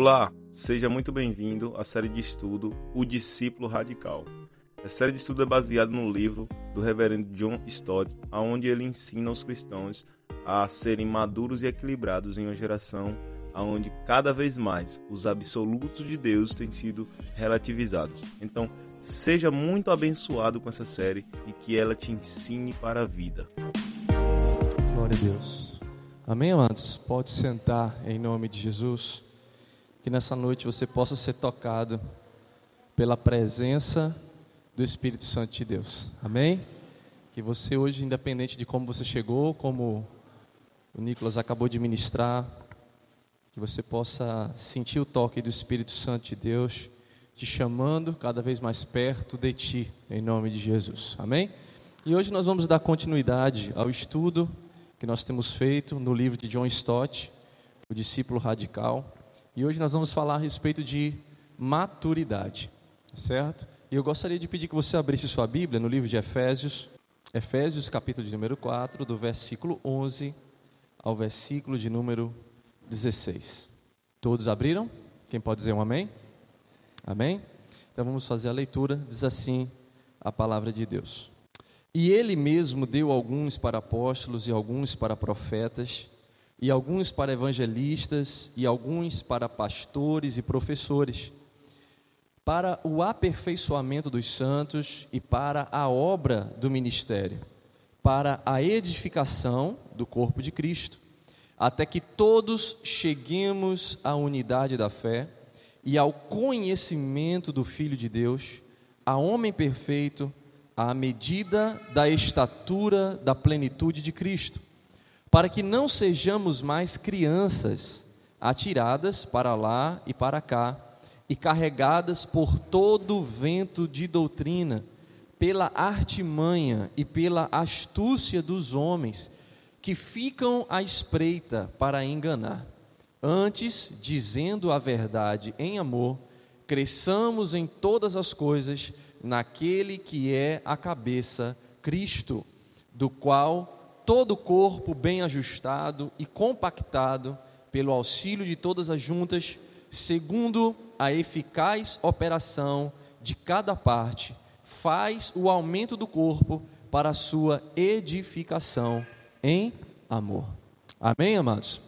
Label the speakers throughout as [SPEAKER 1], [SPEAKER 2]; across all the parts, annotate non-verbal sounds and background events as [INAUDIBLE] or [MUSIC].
[SPEAKER 1] Olá, seja muito bem-vindo à série de estudo O Discípulo Radical. A série de estudo é baseada no livro do reverendo John Stott, onde ele ensina os cristãos a serem maduros e equilibrados em uma geração onde cada vez mais os absolutos de Deus têm sido relativizados. Então, seja muito abençoado com essa série e que ela te ensine para a vida.
[SPEAKER 2] Glória a Deus. Amém, amados? Pode sentar em nome de Jesus. Que nessa noite você possa ser tocado pela presença do Espírito Santo de Deus. Amém? Que você hoje, independente de como você chegou, como o Nicolas acabou de ministrar, que você possa sentir o toque do Espírito Santo de Deus te chamando cada vez mais perto de ti, em nome de Jesus. Amém? E hoje nós vamos dar continuidade ao estudo que nós temos feito no livro de John Stott, o discípulo radical. E hoje nós vamos falar a respeito de maturidade, certo? E eu gostaria de pedir que você abrisse sua Bíblia no livro de Efésios, Efésios capítulo de número 4, do versículo 11 ao versículo de número 16. Todos abriram? Quem pode dizer um amém? Amém? Então vamos fazer a leitura. Diz assim a palavra de Deus. E ele mesmo deu alguns para apóstolos e alguns para profetas, e alguns para evangelistas, e alguns para pastores e professores. Para o aperfeiçoamento dos santos e para a obra do ministério, para a edificação do corpo de Cristo, até que todos cheguemos à unidade da fé e ao conhecimento do Filho de Deus, a homem perfeito, à medida da estatura da plenitude de Cristo, para que não sejamos mais crianças atiradas para lá e para cá e carregadas por todo o vento de doutrina, pela artimanha e pela astúcia dos homens, que ficam à espreita para enganar. Antes, dizendo a verdade em amor, cresçamos em todas as coisas naquele que é a cabeça, Cristo, do qual todo o corpo bem ajustado e compactado pelo auxílio de todas as juntas, segundo a eficaz operação de cada parte, faz o aumento do corpo para a sua edificação em amor. Amém, amados?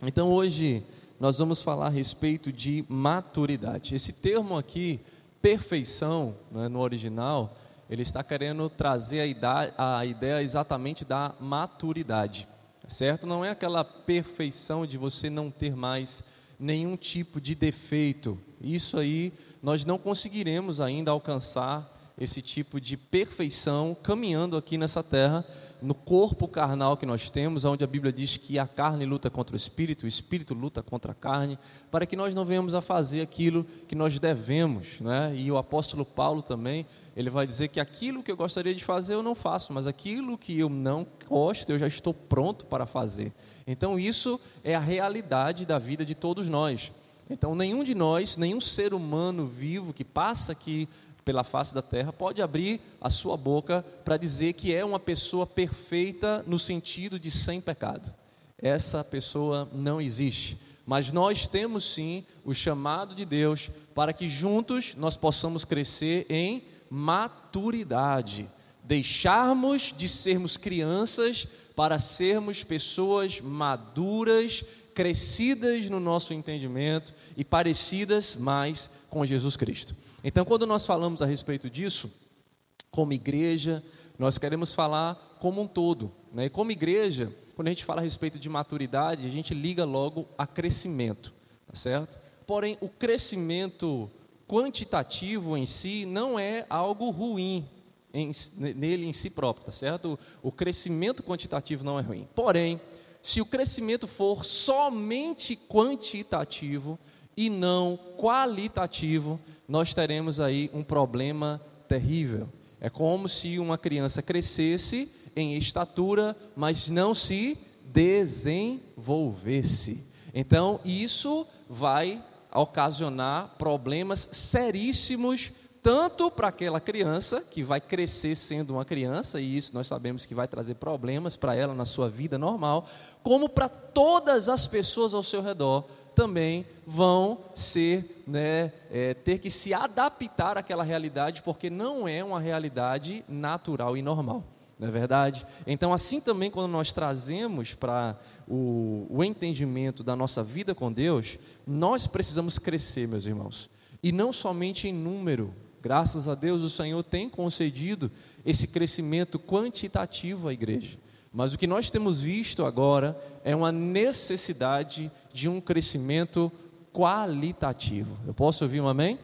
[SPEAKER 2] Então hoje nós vamos falar a respeito de maturidade. Esse termo aqui, perfeição, né, no original, ele está querendo trazer a ideia, a ideia exatamente da maturidade, certo? Não é aquela perfeição de você não ter mais nenhum tipo de defeito. Isso aí nós não conseguiremos ainda alcançar esse tipo de perfeição caminhando aqui nessa terra, no corpo carnal que nós temos, onde a Bíblia diz que a carne luta contra o espírito, o espírito luta contra a carne, para que nós não venhamos a fazer aquilo que nós devemos, né? E o apóstolo Paulo também, ele vai dizer que aquilo que eu gostaria de fazer eu não faço, mas aquilo que eu não gosto, eu já estou pronto para fazer. Então isso é a realidade da vida de todos nós. Então nenhum de nós, nenhum ser humano vivo que passa aqui pela face da terra pode abrir a sua boca para dizer que é uma pessoa perfeita no sentido de sem pecado. Essa pessoa não existe. Mas nós temos sim o chamado de Deus para que juntos nós possamos crescer em maturidade, deixarmos de sermos crianças para sermos pessoas maduras, crescidas no nosso entendimento e parecidas mais com Jesus Cristo. Então, quando nós falamos a respeito disso, como igreja, nós queremos falar como um todo. Né? E como igreja, quando a gente fala a respeito de maturidade, a gente liga logo a crescimento, tá certo? Porém, o crescimento quantitativo em si não é algo ruim em, nele em si próprio, tá certo? O, crescimento quantitativo não é ruim. Porém, se o crescimento for somente quantitativo e não qualitativo, nós teremos aí um problema terrível. É como se uma criança crescesse em estatura, mas não se desenvolvesse. Então, isso vai ocasionar problemas seríssimos tanto para aquela criança que vai crescer sendo uma criança, e isso nós sabemos que vai trazer problemas para ela na sua vida normal, como para todas as pessoas ao seu redor também vão ser, né, é, ter que se adaptar àquela realidade, porque não é uma realidade natural e normal. Não é verdade? Então, assim também, quando nós trazemos para o, o entendimento da nossa vida com Deus, nós precisamos crescer, meus irmãos. E não somente em número, graças a Deus o Senhor tem concedido esse crescimento quantitativo à igreja. Mas o que nós temos visto agora é uma necessidade de um crescimento qualitativo. Eu posso ouvir um amém?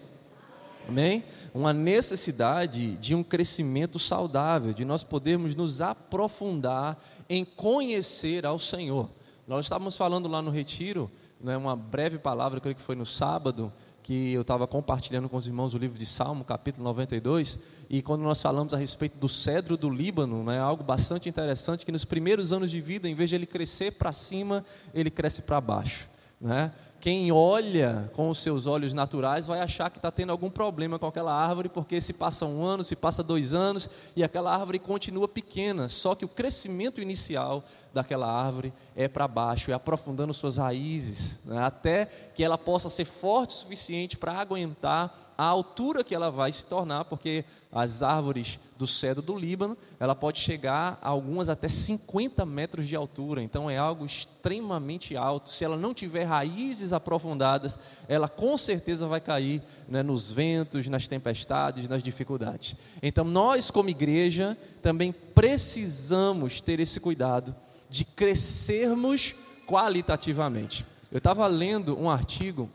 [SPEAKER 2] Amém? Uma necessidade de um crescimento saudável, de nós podermos nos aprofundar em conhecer ao Senhor. Nós estávamos falando lá no retiro, né, uma breve palavra, creio que foi no sábado, que eu estava compartilhando com os irmãos o livro de Salmo, capítulo 92, e quando nós falamos a respeito do cedro do Líbano, né, algo bastante interessante, que nos primeiros anos de vida, em vez de ele crescer para cima, ele cresce para baixo. Né? Quem olha com os seus olhos naturais vai achar que está tendo algum problema com aquela árvore, porque se passa um ano, se passa dois anos, e aquela árvore continua pequena. Só que o crescimento inicial daquela árvore é para baixo, é aprofundando suas raízes, né, até que ela possa ser forte o suficiente para aguentar a altura que ela vai se tornar, porque as árvores do cedro do Líbano, ela pode chegar a algumas até 50 metros de altura, então é algo extremamente alto. Se ela não tiver raízes aprofundadas, ela com certeza vai cair né, nos ventos, nas tempestades, nas dificuldades. Então nós, como igreja, também precisamos ter esse cuidado de crescermos qualitativamente. Eu estava lendo um artigo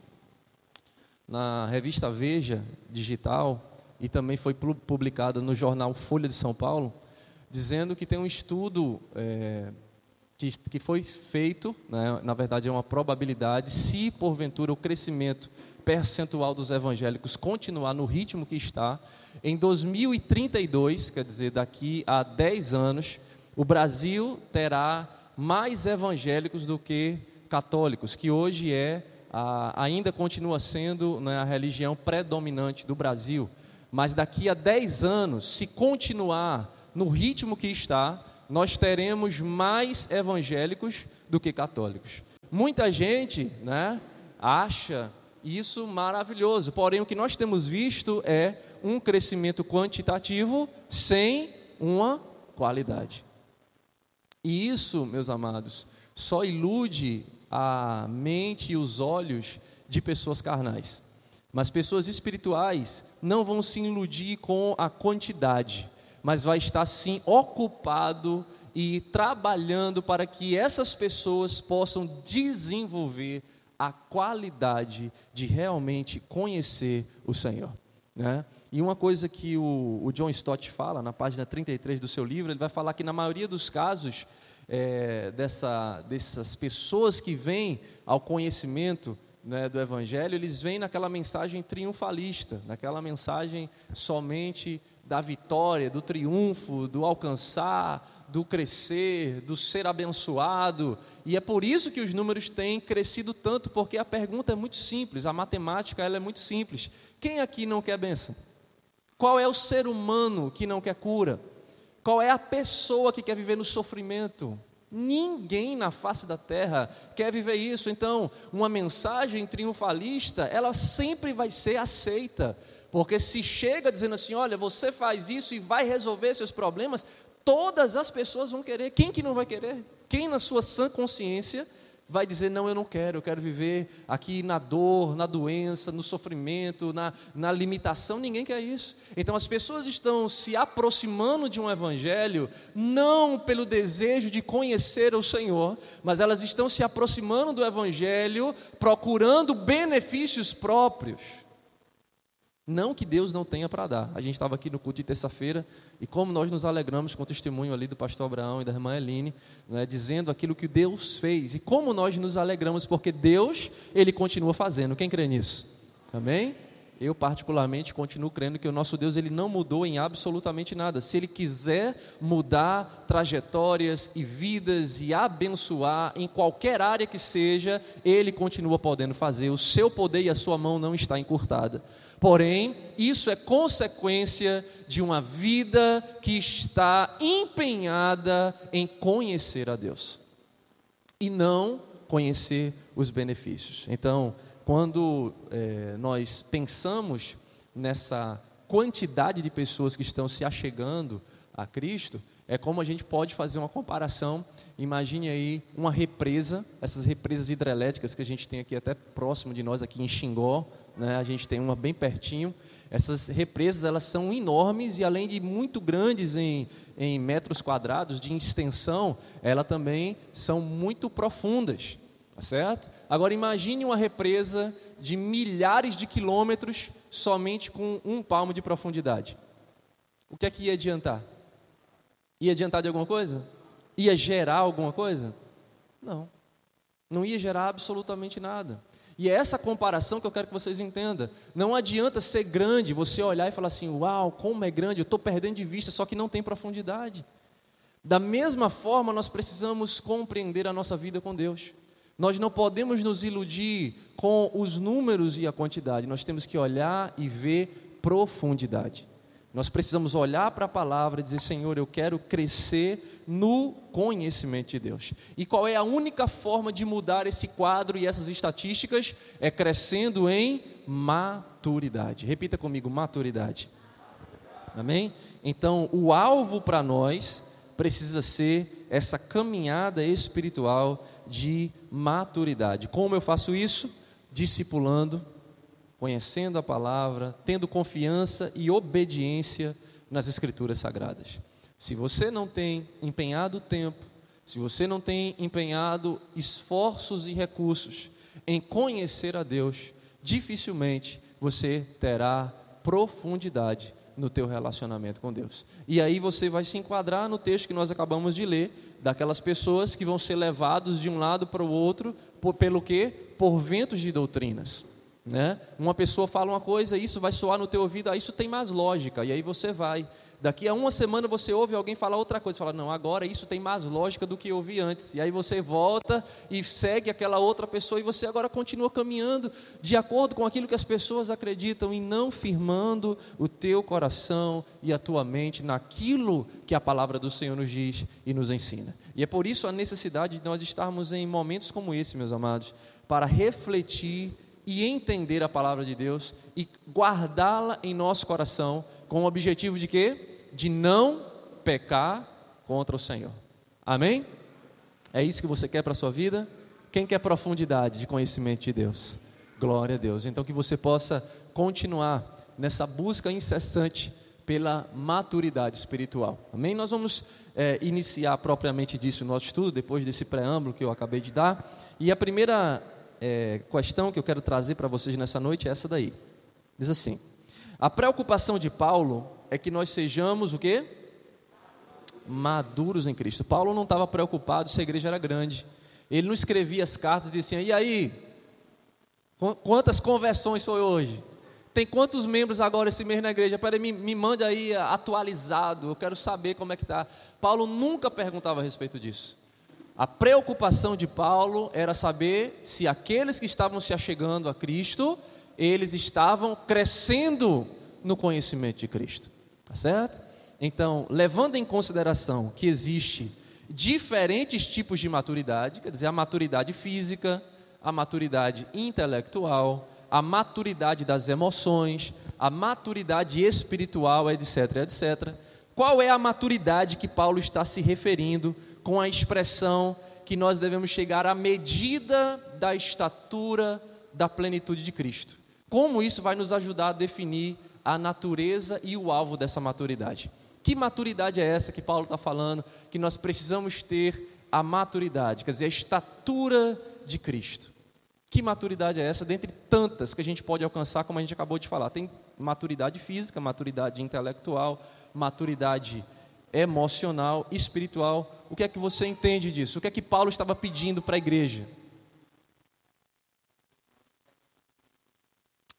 [SPEAKER 2] na revista Veja Digital e também foi publicado no jornal Folha de São Paulo, dizendo que tem um estudo é, que, que foi feito, né, na verdade é uma probabilidade, se porventura o crescimento percentual dos evangélicos continuar no ritmo que está, em 2032, quer dizer, daqui a 10 anos, o Brasil terá mais evangélicos do que católicos, que hoje é a, ainda continua sendo né, a religião predominante do Brasil, mas daqui a 10 anos, se continuar no ritmo que está, nós teremos mais evangélicos do que católicos. Muita gente né, acha isso maravilhoso, porém o que nós temos visto é um crescimento quantitativo sem uma qualidade. E isso, meus amados, só ilude a mente e os olhos de pessoas carnais. Mas pessoas espirituais não vão se iludir com a quantidade, mas vai estar sim ocupado e trabalhando para que essas pessoas possam desenvolver a qualidade de realmente conhecer o Senhor. Né? E uma coisa que o, o John Stott fala na página 33 do seu livro, ele vai falar que na maioria dos casos é, dessa, dessas pessoas que vêm ao conhecimento né, do Evangelho, eles vêm naquela mensagem triunfalista, naquela mensagem somente da vitória, do triunfo, do alcançar, do crescer, do ser abençoado. E é por isso que os números têm crescido tanto, porque a pergunta é muito simples, a matemática ela é muito simples. Quem aqui não quer bênção? Qual é o ser humano que não quer cura? Qual é a pessoa que quer viver no sofrimento? Ninguém na face da terra quer viver isso. Então, uma mensagem triunfalista, ela sempre vai ser aceita. Porque se chega dizendo assim, olha, você faz isso e vai resolver seus problemas, todas as pessoas vão querer. Quem que não vai querer? Quem na sua sã consciência vai dizer: Não, eu não quero, eu quero viver aqui na dor, na doença, no sofrimento, na, na limitação. Ninguém quer isso. Então as pessoas estão se aproximando de um evangelho, não pelo desejo de conhecer o Senhor, mas elas estão se aproximando do evangelho procurando benefícios próprios. Não que Deus não tenha para dar. A gente estava aqui no culto de terça-feira e como nós nos alegramos com o testemunho ali do pastor Abraão e da irmã Eline, né, dizendo aquilo que Deus fez e como nós nos alegramos porque Deus, Ele continua fazendo. Quem crê nisso? Amém? Eu particularmente continuo crendo que o nosso Deus ele não mudou em absolutamente nada. Se ele quiser mudar trajetórias e vidas e abençoar em qualquer área que seja, ele continua podendo fazer. O seu poder e a sua mão não está encurtada. Porém, isso é consequência de uma vida que está empenhada em conhecer a Deus. E não conhecer os benefícios. Então, quando é, nós pensamos nessa quantidade de pessoas que estão se achegando a Cristo, é como a gente pode fazer uma comparação. Imagine aí uma represa, essas represas hidrelétricas que a gente tem aqui até próximo de nós, aqui em Xingó, né? a gente tem uma bem pertinho. Essas represas elas são enormes e além de muito grandes em, em metros quadrados de extensão, elas também são muito profundas, tá certo? Agora imagine uma represa de milhares de quilômetros somente com um palmo de profundidade. O que é que ia adiantar? Ia adiantar de alguma coisa? Ia gerar alguma coisa? Não. Não ia gerar absolutamente nada. E é essa comparação que eu quero que vocês entendam. Não adianta ser grande, você olhar e falar assim: Uau, como é grande, eu estou perdendo de vista, só que não tem profundidade. Da mesma forma, nós precisamos compreender a nossa vida com Deus. Nós não podemos nos iludir com os números e a quantidade, nós temos que olhar e ver profundidade. Nós precisamos olhar para a palavra e dizer: Senhor, eu quero crescer no conhecimento de Deus. E qual é a única forma de mudar esse quadro e essas estatísticas? É crescendo em maturidade. Repita comigo: maturidade. Amém? Então, o alvo para nós precisa ser essa caminhada espiritual de maturidade. Como eu faço isso? Discipulando conhecendo a palavra, tendo confiança e obediência nas Escrituras Sagradas. Se você não tem empenhado tempo, se você não tem empenhado esforços e recursos em conhecer a Deus, dificilmente você terá profundidade no teu relacionamento com Deus. E aí você vai se enquadrar no texto que nós acabamos de ler, daquelas pessoas que vão ser levados de um lado para o outro, por, pelo quê? Por ventos de doutrinas. Né? Uma pessoa fala uma coisa, isso vai soar no teu ouvido, ah, isso tem mais lógica, e aí você vai. Daqui a uma semana você ouve alguém falar outra coisa, fala, não, agora isso tem mais lógica do que eu ouvi antes. E aí você volta e segue aquela outra pessoa, e você agora continua caminhando de acordo com aquilo que as pessoas acreditam, e não firmando o teu coração e a tua mente naquilo que a palavra do Senhor nos diz e nos ensina. E é por isso a necessidade de nós estarmos em momentos como esse, meus amados, para refletir e entender a palavra de Deus e guardá-la em nosso coração com o objetivo de quê? De não pecar contra o Senhor. Amém? É isso que você quer para a sua vida? Quem quer profundidade de conhecimento de Deus? Glória a Deus. Então que você possa continuar nessa busca incessante pela maturidade espiritual. Amém? Nós vamos é, iniciar propriamente disso o nosso estudo, depois desse preâmbulo que eu acabei de dar. E a primeira é, questão que eu quero trazer para vocês nessa noite é essa daí. Diz assim: a preocupação de Paulo é que nós sejamos o quê? Maduros em Cristo. Paulo não estava preocupado se a igreja era grande. Ele não escrevia as cartas e dizia: e aí? Quantas conversões foi hoje? Tem quantos membros agora esse mês na igreja? Peraí, me, me mande aí atualizado, eu quero saber como é que está. Paulo nunca perguntava a respeito disso. A preocupação de Paulo era saber se aqueles que estavam se achegando a Cristo, eles estavam crescendo no conhecimento de Cristo. Tá certo? Então, levando em consideração que existe diferentes tipos de maturidade, quer dizer, a maturidade física, a maturidade intelectual, a maturidade das emoções, a maturidade espiritual, etc, etc. Qual é a maturidade que Paulo está se referindo com a expressão que nós devemos chegar à medida da estatura da plenitude de Cristo. Como isso vai nos ajudar a definir a natureza e o alvo dessa maturidade? Que maturidade é essa que Paulo está falando? Que nós precisamos ter a maturidade, quer dizer, a estatura de Cristo. Que maturidade é essa? Dentre tantas que a gente pode alcançar, como a gente acabou de falar. Tem maturidade física, maturidade intelectual, maturidade emocional, espiritual. O que é que você entende disso? O que é que Paulo estava pedindo para a igreja?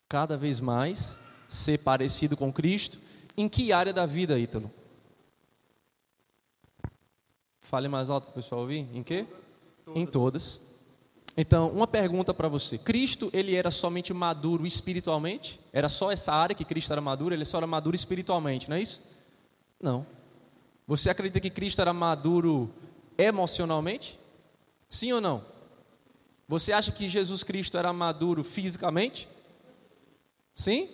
[SPEAKER 2] Cada vez mais ser parecido com Cristo. Em que área da vida, Ítalo? Fale mais alto para o pessoal ouvir. Em que? Todas. Em todas. Então, uma pergunta para você. Cristo, ele era somente maduro espiritualmente? Era só essa área que Cristo era maduro? Ele só era maduro espiritualmente, não é isso? Não. Você acredita que Cristo era maduro emocionalmente? Sim ou não? Você acha que Jesus Cristo era maduro fisicamente? Sim?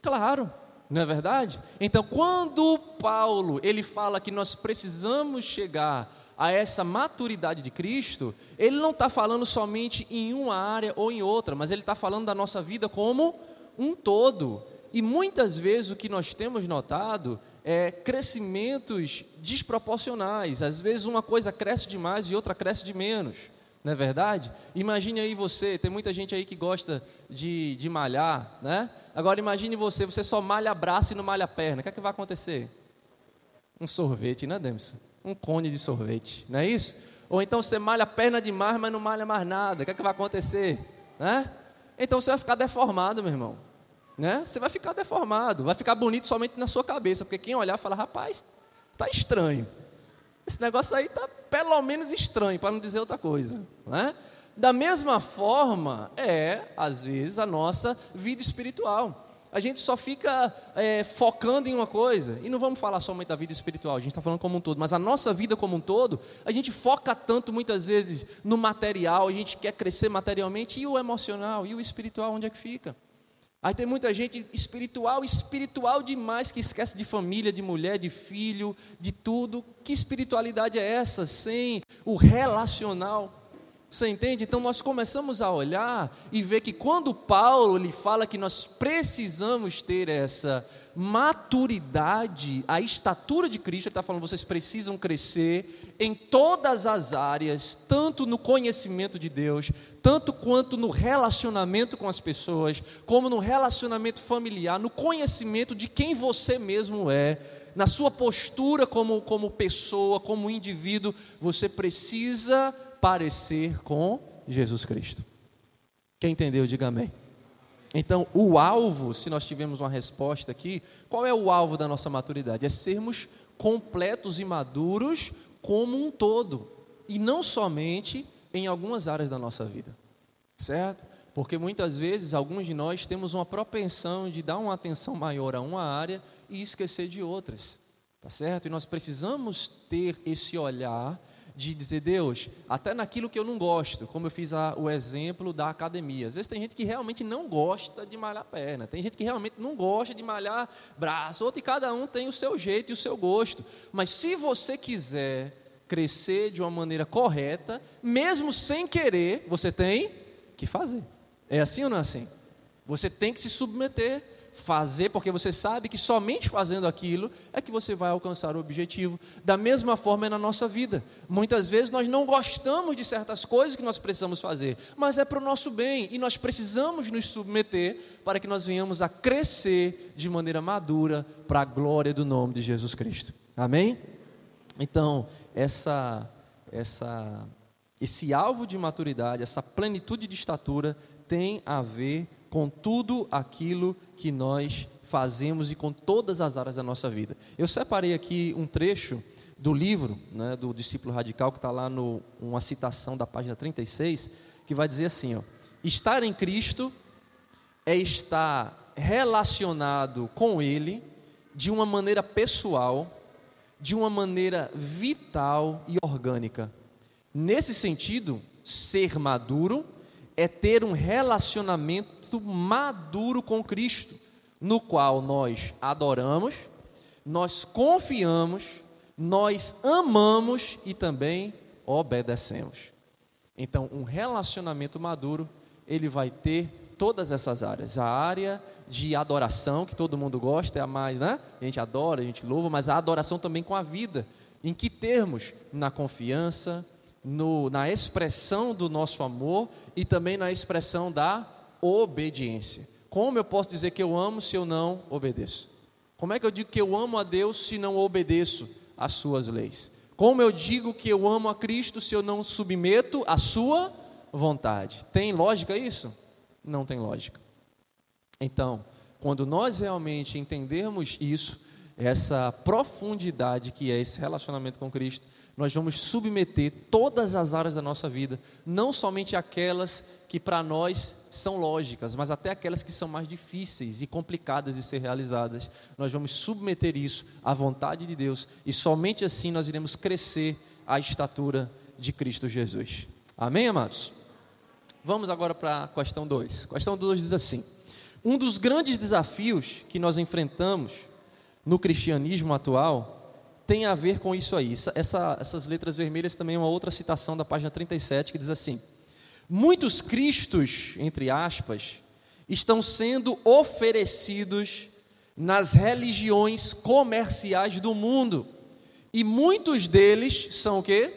[SPEAKER 2] Claro, não é verdade? Então, quando Paulo ele fala que nós precisamos chegar a essa maturidade de Cristo, ele não está falando somente em uma área ou em outra, mas ele está falando da nossa vida como um todo. E muitas vezes o que nós temos notado é crescimentos desproporcionais. Às vezes uma coisa cresce demais e outra cresce de menos. Não é verdade? Imagine aí você, tem muita gente aí que gosta de, de malhar, né? Agora imagine você, você só malha braço e não malha perna. O que é que vai acontecer? Um sorvete, né, Demerson? Um cone de sorvete, não é isso? Ou então você malha perna demais, mas não malha mais nada. O que é que vai acontecer? Né? Então você vai ficar deformado, meu irmão. Né? Você vai ficar deformado, vai ficar bonito somente na sua cabeça, porque quem olhar fala, rapaz, tá estranho. Esse negócio aí tá pelo menos estranho, para não dizer outra coisa. Né? Da mesma forma é, às vezes, a nossa vida espiritual. A gente só fica é, focando em uma coisa, e não vamos falar somente da vida espiritual, a gente está falando como um todo, mas a nossa vida como um todo, a gente foca tanto muitas vezes no material, a gente quer crescer materialmente, e o emocional, e o espiritual, onde é que fica? Aí tem muita gente espiritual, espiritual demais, que esquece de família, de mulher, de filho, de tudo. Que espiritualidade é essa sem o relacional? Você entende? Então nós começamos a olhar e ver que quando Paulo lhe fala que nós precisamos ter essa maturidade, a estatura de Cristo, ele está falando, vocês precisam crescer em todas as áreas, tanto no conhecimento de Deus, tanto quanto no relacionamento com as pessoas, como no relacionamento familiar, no conhecimento de quem você mesmo é, na sua postura como, como pessoa, como indivíduo, você precisa parecer com Jesus Cristo. Quem entendeu, diga amém. Então, o alvo, se nós tivermos uma resposta aqui, qual é o alvo da nossa maturidade? É sermos completos e maduros como um todo, e não somente em algumas áreas da nossa vida, certo? Porque muitas vezes alguns de nós temos uma propensão de dar uma atenção maior a uma área e esquecer de outras, tá certo? E nós precisamos ter esse olhar de dizer, Deus, até naquilo que eu não gosto, como eu fiz a, o exemplo da academia. Às vezes tem gente que realmente não gosta de malhar perna, tem gente que realmente não gosta de malhar braço, outro e cada um tem o seu jeito e o seu gosto. Mas se você quiser crescer de uma maneira correta, mesmo sem querer, você tem que fazer. É assim ou não é assim? Você tem que se submeter fazer, porque você sabe que somente fazendo aquilo é que você vai alcançar o objetivo. Da mesma forma é na nossa vida. Muitas vezes nós não gostamos de certas coisas que nós precisamos fazer, mas é para o nosso bem e nós precisamos nos submeter para que nós venhamos a crescer de maneira madura para a glória do nome de Jesus Cristo. Amém? Então, essa essa esse alvo de maturidade, essa plenitude de estatura tem a ver com tudo aquilo que nós fazemos e com todas as áreas da nossa vida. Eu separei aqui um trecho do livro né, do discípulo radical, que está lá no uma citação da página 36, que vai dizer assim: ó, estar em Cristo é estar relacionado com Ele de uma maneira pessoal, de uma maneira vital e orgânica. Nesse sentido, ser maduro é ter um relacionamento maduro com Cristo, no qual nós adoramos, nós confiamos, nós amamos e também obedecemos. Então, um relacionamento maduro, ele vai ter todas essas áreas. A área de adoração, que todo mundo gosta, é a mais, né? A gente adora, a gente louva, mas a adoração também com a vida. Em que termos? Na confiança, no, na expressão do nosso amor e também na expressão da obediência. Como eu posso dizer que eu amo se eu não obedeço? Como é que eu digo que eu amo a Deus se não obedeço às suas leis? Como eu digo que eu amo a Cristo se eu não submeto à sua vontade? Tem lógica isso? Não tem lógica. Então, quando nós realmente entendermos isso, essa profundidade que é esse relacionamento com Cristo, nós vamos submeter todas as áreas da nossa vida, não somente aquelas que para nós são lógicas, mas até aquelas que são mais difíceis e complicadas de ser realizadas. Nós vamos submeter isso à vontade de Deus e somente assim nós iremos crescer à estatura de Cristo Jesus. Amém, amados? Vamos agora para a questão 2. Questão 2 diz assim: Um dos grandes desafios que nós enfrentamos no cristianismo atual tem a ver com isso aí. Essa, essas letras vermelhas também é uma outra citação da página 37 que diz assim: Muitos cristos, entre aspas, estão sendo oferecidos nas religiões comerciais do mundo. E muitos deles são o quê?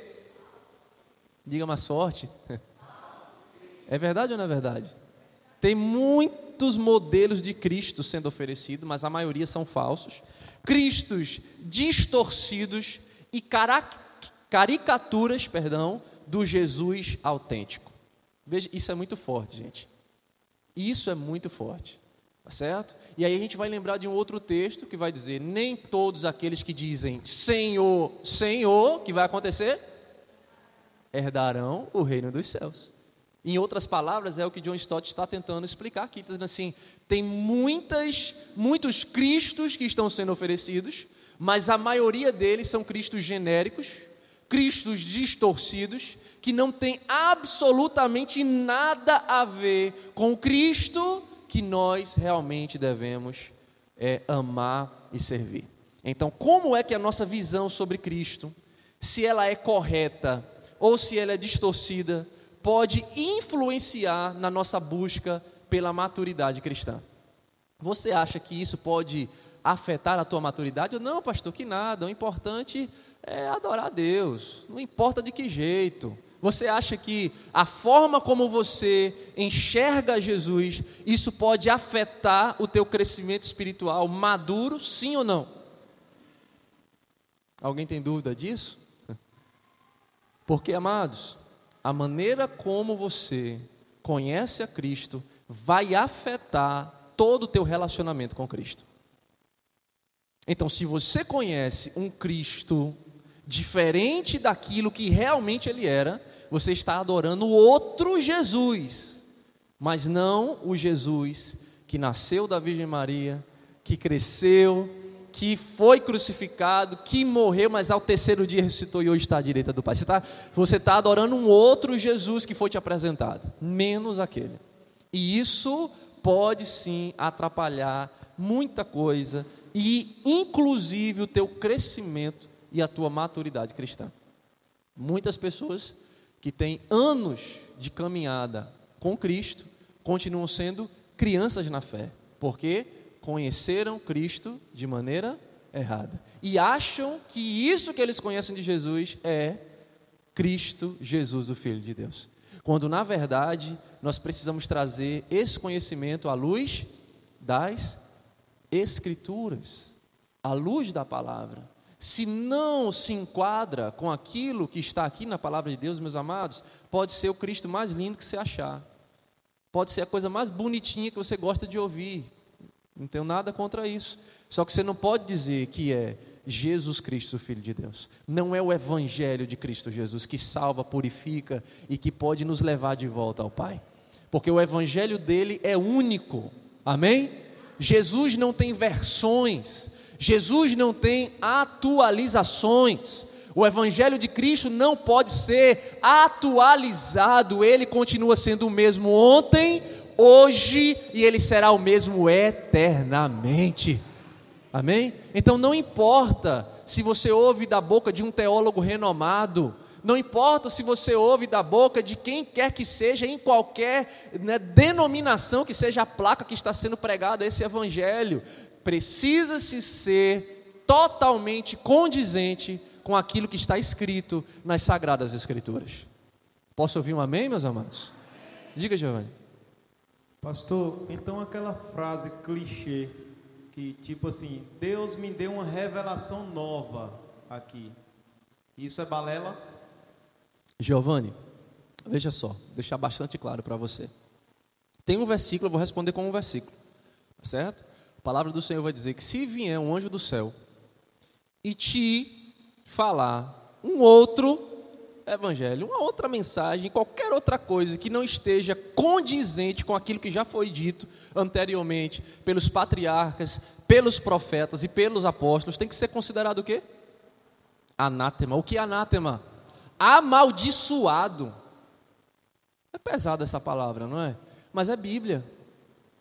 [SPEAKER 2] Diga mais forte. [LAUGHS] É verdade ou não é verdade? Tem muitos modelos de Cristo sendo oferecidos, mas a maioria são falsos. Cristos distorcidos e caricaturas, perdão, do Jesus autêntico. Veja, isso é muito forte, gente. Isso é muito forte. Tá certo? E aí a gente vai lembrar de um outro texto que vai dizer: nem todos aqueles que dizem Senhor, Senhor, que vai acontecer? Herdarão o reino dos céus. Em outras palavras, é o que John Stott está tentando explicar aqui, dizendo assim: tem muitas, muitos cristos que estão sendo oferecidos, mas a maioria deles são cristos genéricos, cristos distorcidos, que não tem absolutamente nada a ver com o Cristo que nós realmente devemos é, amar e servir. Então, como é que a nossa visão sobre Cristo, se ela é correta ou se ela é distorcida, pode influenciar na nossa busca pela maturidade cristã? Você acha que isso pode afetar a tua maturidade? Não, pastor, que nada. O importante é adorar a Deus. Não importa de que jeito. Você acha que a forma como você enxerga Jesus, isso pode afetar o teu crescimento espiritual maduro, sim ou não? Alguém tem dúvida disso? [LAUGHS] Porque, amados, a maneira como você conhece a Cristo vai afetar todo o teu relacionamento com Cristo. Então, se você conhece um Cristo diferente daquilo que realmente ele era, você está adorando outro Jesus, mas não o Jesus que nasceu da Virgem Maria, que cresceu, que foi crucificado, que morreu, mas ao terceiro dia ressuscitou e hoje está à direita do Pai. Você está, você está adorando um outro Jesus que foi te apresentado, menos aquele. E isso pode sim atrapalhar muita coisa e, inclusive, o teu crescimento e a tua maturidade cristã. Muitas pessoas que têm anos de caminhada com Cristo, continuam sendo crianças na fé, porque conheceram Cristo de maneira errada e acham que isso que eles conhecem de Jesus é Cristo Jesus, o Filho de Deus. Quando na verdade nós precisamos trazer esse conhecimento à luz das Escrituras, à luz da palavra se não se enquadra com aquilo que está aqui na palavra de Deus, meus amados, pode ser o Cristo mais lindo que você achar. Pode ser a coisa mais bonitinha que você gosta de ouvir. Não tenho nada contra isso. Só que você não pode dizer que é Jesus Cristo, Filho de Deus. Não é o Evangelho de Cristo Jesus que salva, purifica e que pode nos levar de volta ao Pai. Porque o Evangelho dele é único. Amém? Jesus não tem versões. Jesus não tem atualizações. O Evangelho de Cristo não pode ser atualizado, ele continua sendo o mesmo ontem, hoje e ele será o mesmo eternamente. Amém? Então não importa se você ouve da boca de um teólogo renomado, não importa se você ouve da boca de quem quer que seja, em qualquer né, denominação que seja a placa que está sendo pregada esse evangelho, precisa-se ser totalmente condizente com aquilo que está escrito nas Sagradas Escrituras. Posso ouvir um amém, meus amados? Diga, Giovanni.
[SPEAKER 3] Pastor, então aquela frase clichê que tipo assim, Deus me deu uma revelação nova aqui. Isso é balela?
[SPEAKER 2] Giovanni, veja só, deixar bastante claro para você. Tem um versículo, eu vou responder com um versículo, tá certo? palavra do Senhor vai dizer que se vier um anjo do céu e te falar um outro evangelho, uma outra mensagem, qualquer outra coisa que não esteja condizente com aquilo que já foi dito anteriormente pelos patriarcas, pelos profetas e pelos apóstolos, tem que ser considerado o quê? Anátema. O que é anátema? Amaldiçoado. pesada essa palavra, não é? Mas é Bíblia.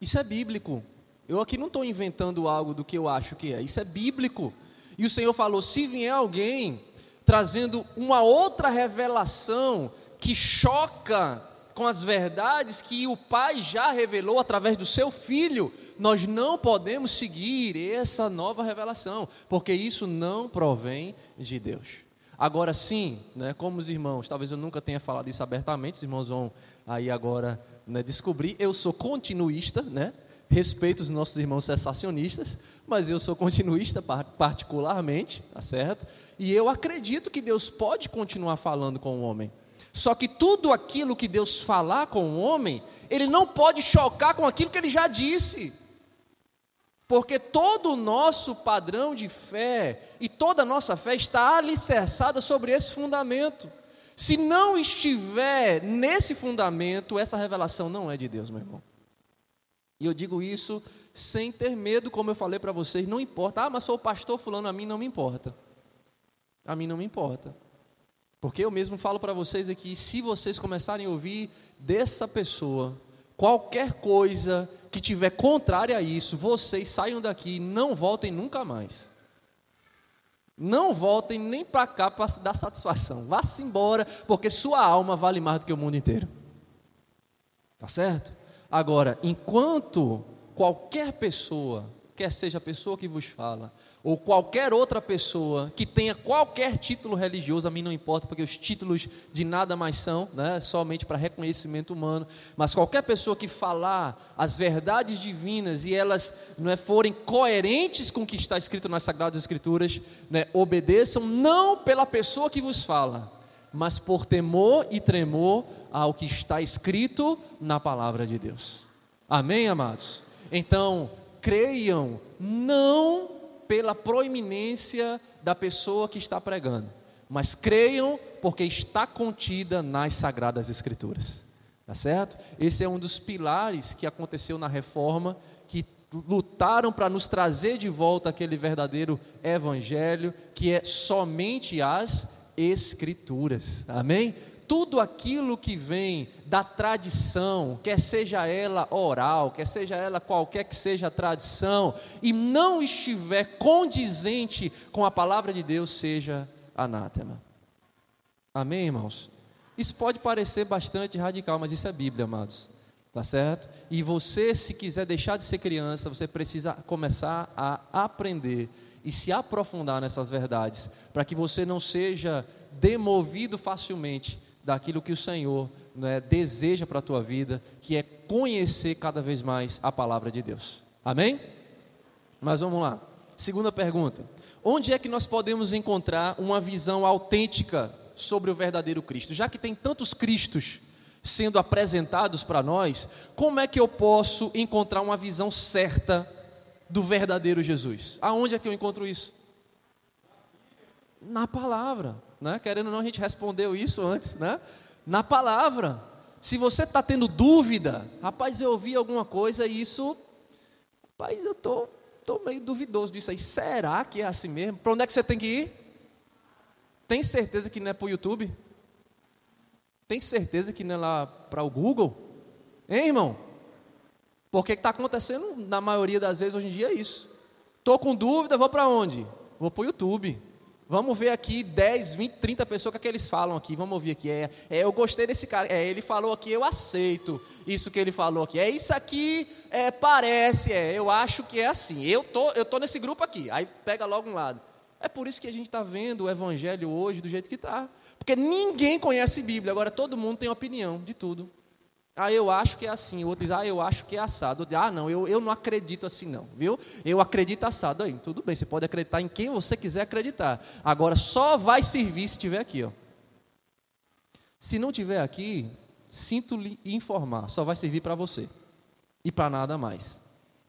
[SPEAKER 2] Isso é bíblico. Eu aqui não estou inventando algo do que eu acho que é. Isso é bíblico. E o Senhor falou: se vier alguém trazendo uma outra revelação que choca com as verdades que o Pai já revelou através do seu Filho, nós não podemos seguir essa nova revelação, porque isso não provém de Deus. Agora sim, né, como os irmãos, talvez eu nunca tenha falado isso abertamente, os irmãos vão aí agora né, descobrir, eu sou continuista, né? Respeito os nossos irmãos cessacionistas, mas eu sou continuista particularmente, tá certo? E eu acredito que Deus pode continuar falando com o homem. Só que tudo aquilo que Deus falar com o homem, ele não pode chocar com aquilo que ele já disse. Porque todo o nosso padrão de fé e toda a nossa fé está alicerçada sobre esse fundamento. Se não estiver nesse fundamento, essa revelação não é de Deus, meu irmão. E eu digo isso sem ter medo, como eu falei para vocês, não importa. Ah, mas sou o pastor fulano, a mim não me importa. A mim não me importa. Porque eu mesmo falo para vocês aqui, se vocês começarem a ouvir dessa pessoa qualquer coisa que tiver contrária a isso, vocês saiam daqui e não voltem nunca mais. Não voltem nem para cá para dar satisfação. Vá-se embora, porque sua alma vale mais do que o mundo inteiro. Tá certo? Agora, enquanto qualquer pessoa, quer seja a pessoa que vos fala, ou qualquer outra pessoa que tenha qualquer título religioso, a mim não importa, porque os títulos de nada mais são, né, somente para reconhecimento humano, mas qualquer pessoa que falar as verdades divinas e elas não é, forem coerentes com o que está escrito nas Sagradas Escrituras, né, obedeçam não pela pessoa que vos fala, mas por temor e tremor ao que está escrito na palavra de Deus. Amém, amados? Então, creiam não pela proeminência da pessoa que está pregando, mas creiam porque está contida nas sagradas escrituras. Tá certo? Esse é um dos pilares que aconteceu na reforma, que lutaram para nos trazer de volta aquele verdadeiro evangelho, que é somente as Escrituras. Amém? Tudo aquilo que vem da tradição, quer seja ela oral, quer seja ela qualquer que seja a tradição, e não estiver condizente com a palavra de Deus, seja anátema. Amém, irmãos? Isso pode parecer bastante radical, mas isso é Bíblia, amados. Tá certo? E você, se quiser deixar de ser criança, você precisa começar a aprender e se aprofundar nessas verdades, para que você não seja demovido facilmente daquilo que o Senhor né, deseja para a tua vida, que é conhecer cada vez mais a palavra de Deus. Amém? Mas vamos lá. Segunda pergunta: onde é que nós podemos encontrar uma visão autêntica sobre o verdadeiro Cristo? Já que tem tantos Cristos sendo apresentados para nós, como é que eu posso encontrar uma visão certa do verdadeiro Jesus. Aonde é que eu encontro isso? Na palavra, né? Querendo ou não, a gente respondeu isso antes, né? Na palavra. Se você está tendo dúvida, rapaz, eu ouvi alguma coisa e isso, rapaz, eu tô, tô meio duvidoso disso aí. Será que é assim mesmo? Para onde é que você tem que ir? Tem certeza que não é para o YouTube? Tem certeza que não é lá para o Google? Hein, irmão? Porque está acontecendo na maioria das vezes hoje em dia é isso. Estou com dúvida, vou para onde? Vou para o YouTube. Vamos ver aqui 10, 20, 30 pessoas, o que, é que eles falam aqui? Vamos ouvir aqui. É, é, eu gostei desse cara. É, ele falou aqui, eu aceito isso que ele falou aqui. É isso aqui, é, parece, é, eu acho que é assim. Eu tô, eu tô nesse grupo aqui. Aí pega logo um lado. É por isso que a gente está vendo o evangelho hoje do jeito que está. Porque ninguém conhece Bíblia, agora todo mundo tem opinião de tudo. Ah, eu acho que é assim. O outro diz, ah, eu acho que é assado. Diz, ah, não, eu, eu não acredito assim, não, viu? Eu acredito assado. Aí, tudo bem, você pode acreditar em quem você quiser acreditar. Agora, só vai servir se estiver aqui, ó. Se não tiver aqui, sinto lhe informar, só vai servir para você e para nada mais.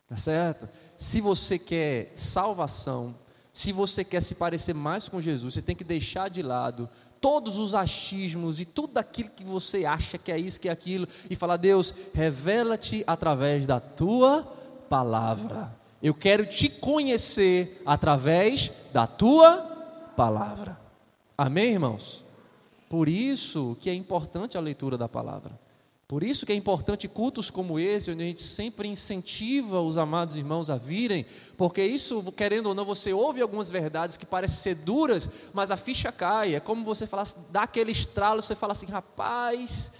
[SPEAKER 2] Tá certo? Se você quer salvação, se você quer se parecer mais com Jesus, você tem que deixar de lado todos os achismos e tudo aquilo que você acha que é isso, que é aquilo, e falar: Deus, revela-te através da tua palavra. Eu quero te conhecer através da tua palavra. Amém, irmãos? Por isso que é importante a leitura da palavra. Por isso que é importante cultos como esse, onde a gente sempre incentiva os amados irmãos a virem, porque isso, querendo ou não, você ouve algumas verdades que parecem ser duras, mas a ficha cai. É como você falasse, dá aquele estralo, você fala assim, rapaz,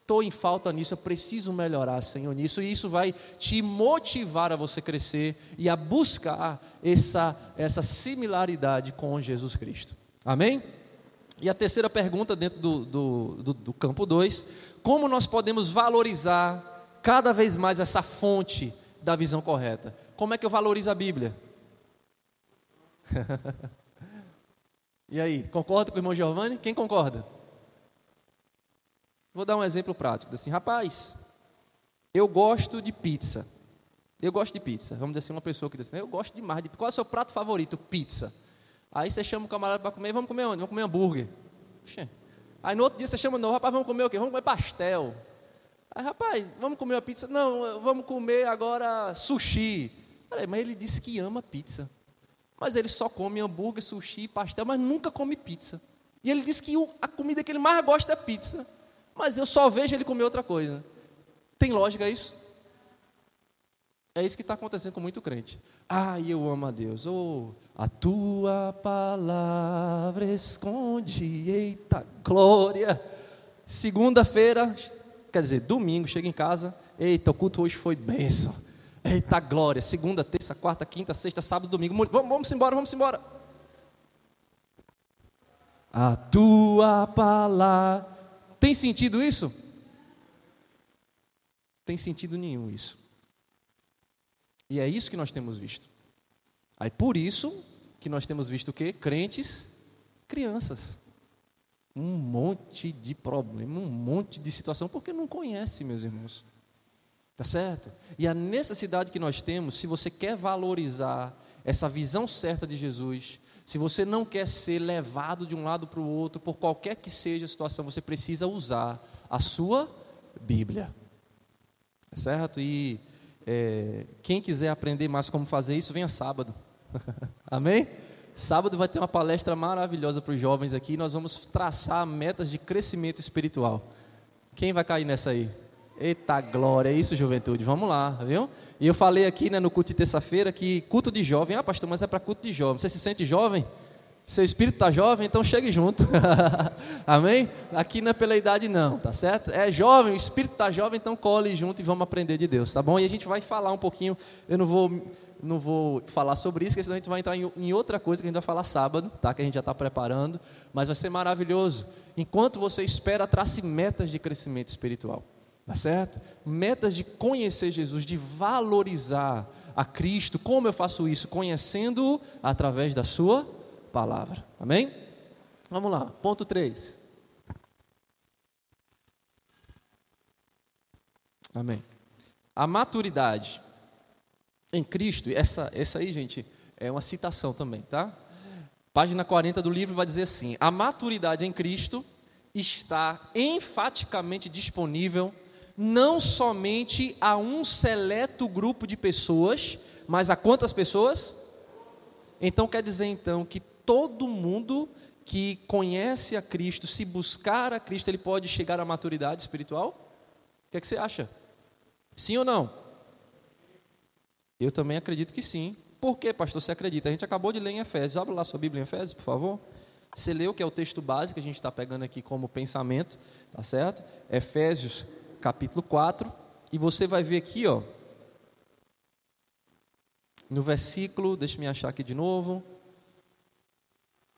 [SPEAKER 2] estou em falta nisso, eu preciso melhorar, Senhor, nisso, e isso vai te motivar a você crescer e a buscar essa, essa similaridade com Jesus Cristo. Amém? E a terceira pergunta, dentro do, do, do, do campo 2, como nós podemos valorizar cada vez mais essa fonte da visão correta? Como é que eu valorizo a Bíblia? [LAUGHS] e aí, concorda com o irmão Giovanni? Quem concorda? Vou dar um exemplo prático. Assim, rapaz, eu gosto de pizza. Eu gosto de pizza. Vamos dizer assim, uma pessoa que diz assim, eu gosto demais de. Qual é o seu prato favorito? Pizza. Aí você chama o camarada para comer, vamos comer onde? Vamos comer hambúrguer. Aí no outro dia você chama novo, rapaz, vamos comer o quê? Vamos comer pastel. Aí, rapaz, vamos comer uma pizza? Não, vamos comer agora sushi. Peraí, mas ele disse que ama pizza. Mas ele só come hambúrguer, sushi, pastel, mas nunca come pizza. E ele disse que a comida que ele mais gosta é pizza mas eu só vejo ele comer outra coisa. Tem lógica isso? É isso que está acontecendo com muito crente. Ai, eu amo a Deus. Oh, a tua palavra esconde, eita glória. Segunda-feira, quer dizer, domingo, chega em casa, eita, o culto hoje foi bênção. Eita glória. Segunda, terça, quarta, quinta, sexta, sábado, domingo. Vamos, vamos embora, vamos embora. A tua palavra tem sentido isso? Tem sentido nenhum isso. E é isso que nós temos visto. Aí por isso que nós temos visto o quê? Crentes, crianças. Um monte de problema, um monte de situação, porque não conhece, meus irmãos. Tá certo? E a necessidade que nós temos, se você quer valorizar essa visão certa de Jesus, se você não quer ser levado de um lado para o outro, por qualquer que seja a situação, você precisa usar a sua Bíblia. É certo? E é, quem quiser aprender mais como fazer isso, venha sábado. [LAUGHS] Amém? Sábado vai ter uma palestra maravilhosa para os jovens aqui. Nós vamos traçar metas de crescimento espiritual. Quem vai cair nessa aí? Eita glória, é isso, juventude. Vamos lá, viu? E eu falei aqui né, no culto de terça-feira que culto de jovem, ah, pastor, mas é para culto de jovem. Você se sente jovem? Seu espírito está jovem, então chegue junto. [LAUGHS] Amém? Aqui não é pela idade, não, tá certo? É jovem, o espírito está jovem, então cole junto e vamos aprender de Deus, tá bom? E a gente vai falar um pouquinho, eu não vou, não vou falar sobre isso, porque senão a gente vai entrar em, outra coisa que a gente vai falar sábado, tá? Que a gente já está preparando, mas vai ser maravilhoso. Enquanto você espera, trace metas de crescimento espiritual. Tá certo? Metas de conhecer Jesus, de valorizar a Cristo. Como eu faço isso? Conhecendo através da Sua palavra. Amém? Vamos lá, ponto 3. Amém. A maturidade em Cristo, essa, essa aí, gente, é uma citação também, tá? Página 40 do livro vai dizer assim: A maturidade em Cristo está enfaticamente disponível não somente a um seleto grupo de pessoas, mas a quantas pessoas? Então quer dizer então que todo mundo que conhece a Cristo, se buscar a Cristo, ele pode chegar à maturidade espiritual? O que, é que você acha? Sim ou não? Eu também acredito que sim. Por que, pastor, você acredita? A gente acabou de ler em Efésios. Abra lá sua Bíblia em Efésios, por favor. Você leu que é o texto básico que a gente está pegando aqui como pensamento, tá certo? Efésios capítulo 4, e você vai ver aqui, ó, no versículo, deixa me achar aqui de novo,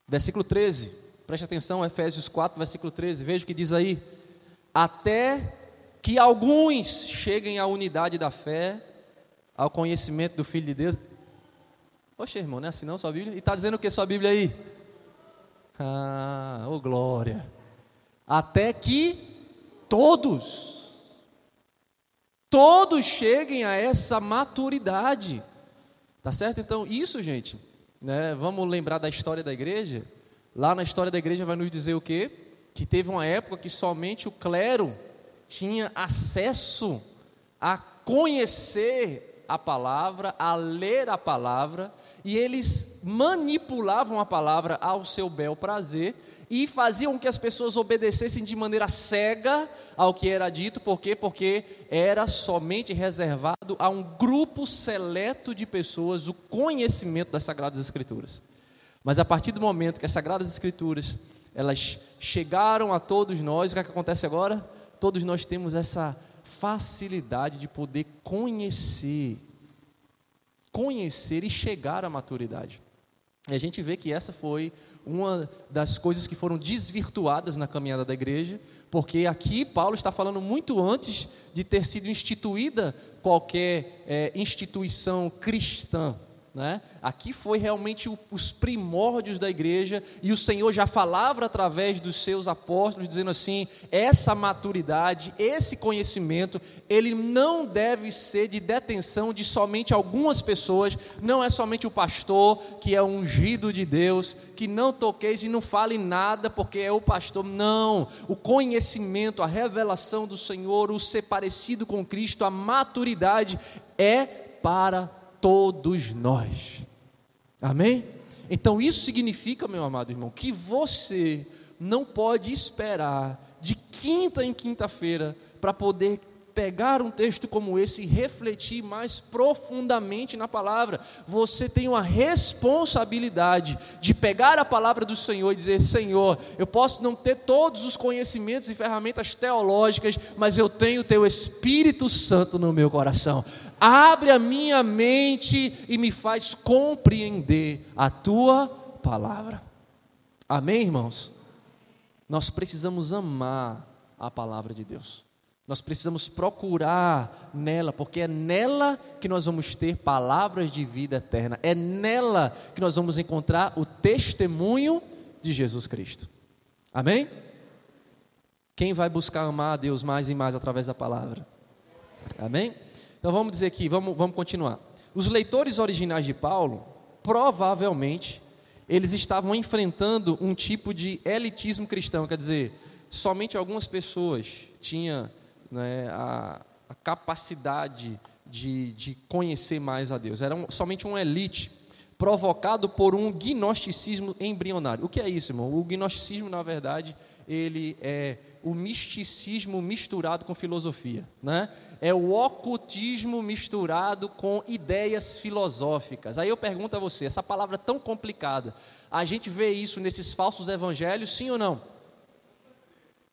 [SPEAKER 2] versículo 13, preste atenção, Efésios 4, versículo 13, veja o que diz aí, até que alguns cheguem à unidade da fé, ao conhecimento do Filho de Deus. Poxa, irmão, não é assim não sua Bíblia? E está dizendo o que sua Bíblia aí? Ah, ô oh glória. Até que todos todos cheguem a essa maturidade. Tá certo? Então, isso, gente, né, vamos lembrar da história da igreja. Lá na história da igreja vai nos dizer o quê? Que teve uma época que somente o clero tinha acesso a conhecer a palavra, a ler a palavra, e eles manipulavam a palavra ao seu bel prazer e faziam que as pessoas obedecessem de maneira cega ao que era dito, por quê? Porque era somente reservado a um grupo seleto de pessoas o conhecimento das Sagradas Escrituras. Mas a partir do momento que as Sagradas Escrituras elas chegaram a todos nós, o que, é que acontece agora? Todos nós temos essa facilidade de poder conhecer, conhecer e chegar à maturidade. E a gente vê que essa foi uma das coisas que foram desvirtuadas na caminhada da igreja, porque aqui Paulo está falando muito antes de ter sido instituída qualquer é, instituição cristã. Né? Aqui foi realmente o, os primórdios da igreja e o Senhor já falava através dos seus apóstolos, dizendo assim: essa maturidade, esse conhecimento, ele não deve ser de detenção de somente algumas pessoas, não é somente o pastor que é ungido de Deus, que não toqueis e não fale nada porque é o pastor, não. O conhecimento, a revelação do Senhor, o ser parecido com Cristo, a maturidade é para todos nós. Amém? Então isso significa, meu amado irmão, que você não pode esperar de quinta em quinta-feira para poder pegar um texto como esse e refletir mais profundamente na palavra. Você tem uma responsabilidade de pegar a palavra do Senhor e dizer: Senhor, eu posso não ter todos os conhecimentos e ferramentas teológicas, mas eu tenho o teu Espírito Santo no meu coração. Abre a minha mente e me faz compreender a tua palavra. Amém, irmãos? Nós precisamos amar a palavra de Deus. Nós precisamos procurar nela, porque é nela que nós vamos ter palavras de vida eterna, é nela que nós vamos encontrar o testemunho de Jesus Cristo. Amém? Quem vai buscar amar a Deus mais e mais através da palavra? Amém? Então vamos dizer aqui, vamos, vamos continuar. Os leitores originais de Paulo, provavelmente, eles estavam enfrentando um tipo de elitismo cristão, quer dizer, somente algumas pessoas tinham né, a, a, capacidade de, de conhecer mais a Deus. Era um, somente uma elite provocado por um gnosticismo embrionário. O que é isso, irmão? O gnosticismo, na verdade, ele é o misticismo misturado com filosofia, né? É o ocultismo misturado com ideias filosóficas. Aí eu pergunto a você, essa palavra tão complicada, a gente vê isso nesses falsos evangelhos, sim ou não?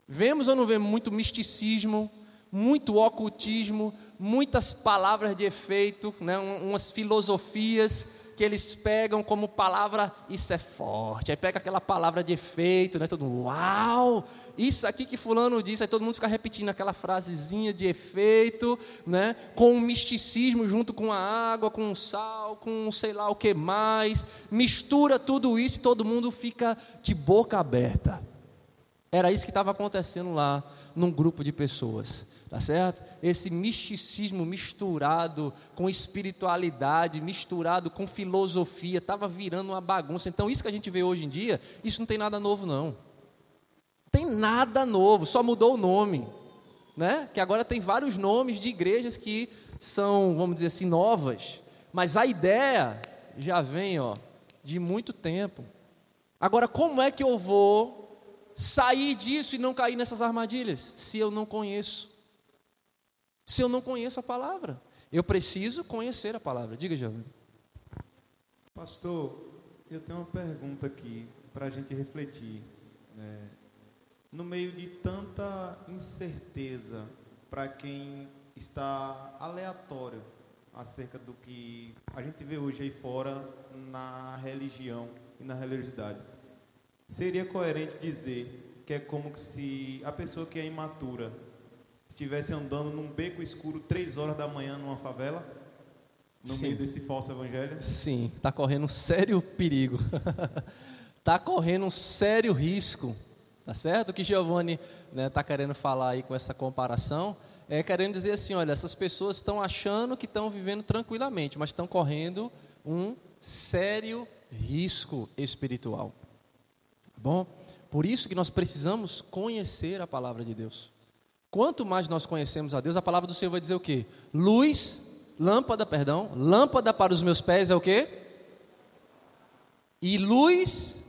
[SPEAKER 2] Vemos ou não vemos muito misticismo, muito ocultismo, muitas palavras de efeito, né, umas filosofias que eles pegam como palavra, isso é forte. Aí pega aquela palavra de efeito, né? Todo mundo, uau! Isso aqui que fulano disse, aí todo mundo fica repetindo aquela frasezinha de efeito, né? Com um misticismo junto com a água, com o sal, com sei lá o que mais. Mistura tudo isso e todo mundo fica de boca aberta. Era isso que estava acontecendo lá num grupo de pessoas. Tá certo? Esse misticismo misturado com espiritualidade, misturado com filosofia, estava virando uma bagunça. Então, isso que a gente vê hoje em dia, isso não tem nada novo, não. Tem nada novo, só mudou o nome. Né? Que agora tem vários nomes de igrejas que são, vamos dizer assim, novas. Mas a ideia já vem ó, de muito tempo. Agora, como é que eu vou sair disso e não cair nessas armadilhas? Se eu não conheço se eu não conheço a palavra. Eu preciso conhecer a palavra. Diga, Giovanni.
[SPEAKER 3] Pastor, eu tenho uma pergunta aqui para a gente refletir. Né? No meio de tanta incerteza para quem está aleatório acerca do que a gente vê hoje aí fora na religião e na religiosidade, seria coerente dizer que é como se a pessoa que é imatura estivesse andando num beco escuro três horas da manhã numa favela, no Sim. meio desse falso evangelho?
[SPEAKER 2] Sim, está correndo um sério perigo. Está [LAUGHS] correndo um sério risco. Tá certo? O que Giovanni está né, querendo falar aí com essa comparação é querendo dizer assim: olha, essas pessoas estão achando que estão vivendo tranquilamente, mas estão correndo um sério risco espiritual. Tá bom? Por isso que nós precisamos conhecer a palavra de Deus. Quanto mais nós conhecemos a Deus, a palavra do Senhor vai dizer o quê? Luz lâmpada, perdão, lâmpada para os meus pés é o quê? E luz.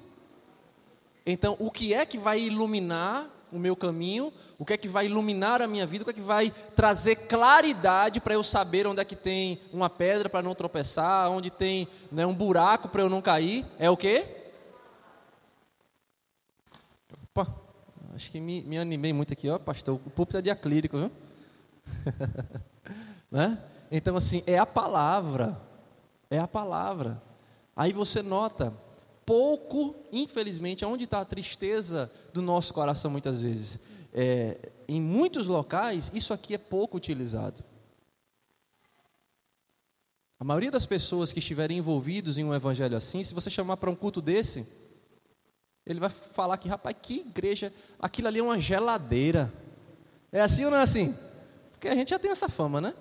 [SPEAKER 2] Então, o que é que vai iluminar o meu caminho? O que é que vai iluminar a minha vida? O que é que vai trazer claridade para eu saber onde é que tem uma pedra para não tropeçar, onde tem né, um buraco para eu não cair? É o quê? Opa, acho que me, me animei muito aqui, ó, pastor. O púlpito é diaclírico, viu? [LAUGHS] né? Então, assim, é a palavra. É a palavra. Aí você nota pouco, infelizmente, onde está a tristeza do nosso coração muitas vezes. É, em muitos locais, isso aqui é pouco utilizado. A maioria das pessoas que estiverem envolvidos em um evangelho assim, se você chamar para um culto desse, ele vai falar que, rapaz, que igreja, aquilo ali é uma geladeira. É assim ou não é assim? Porque a gente já tem essa fama, né?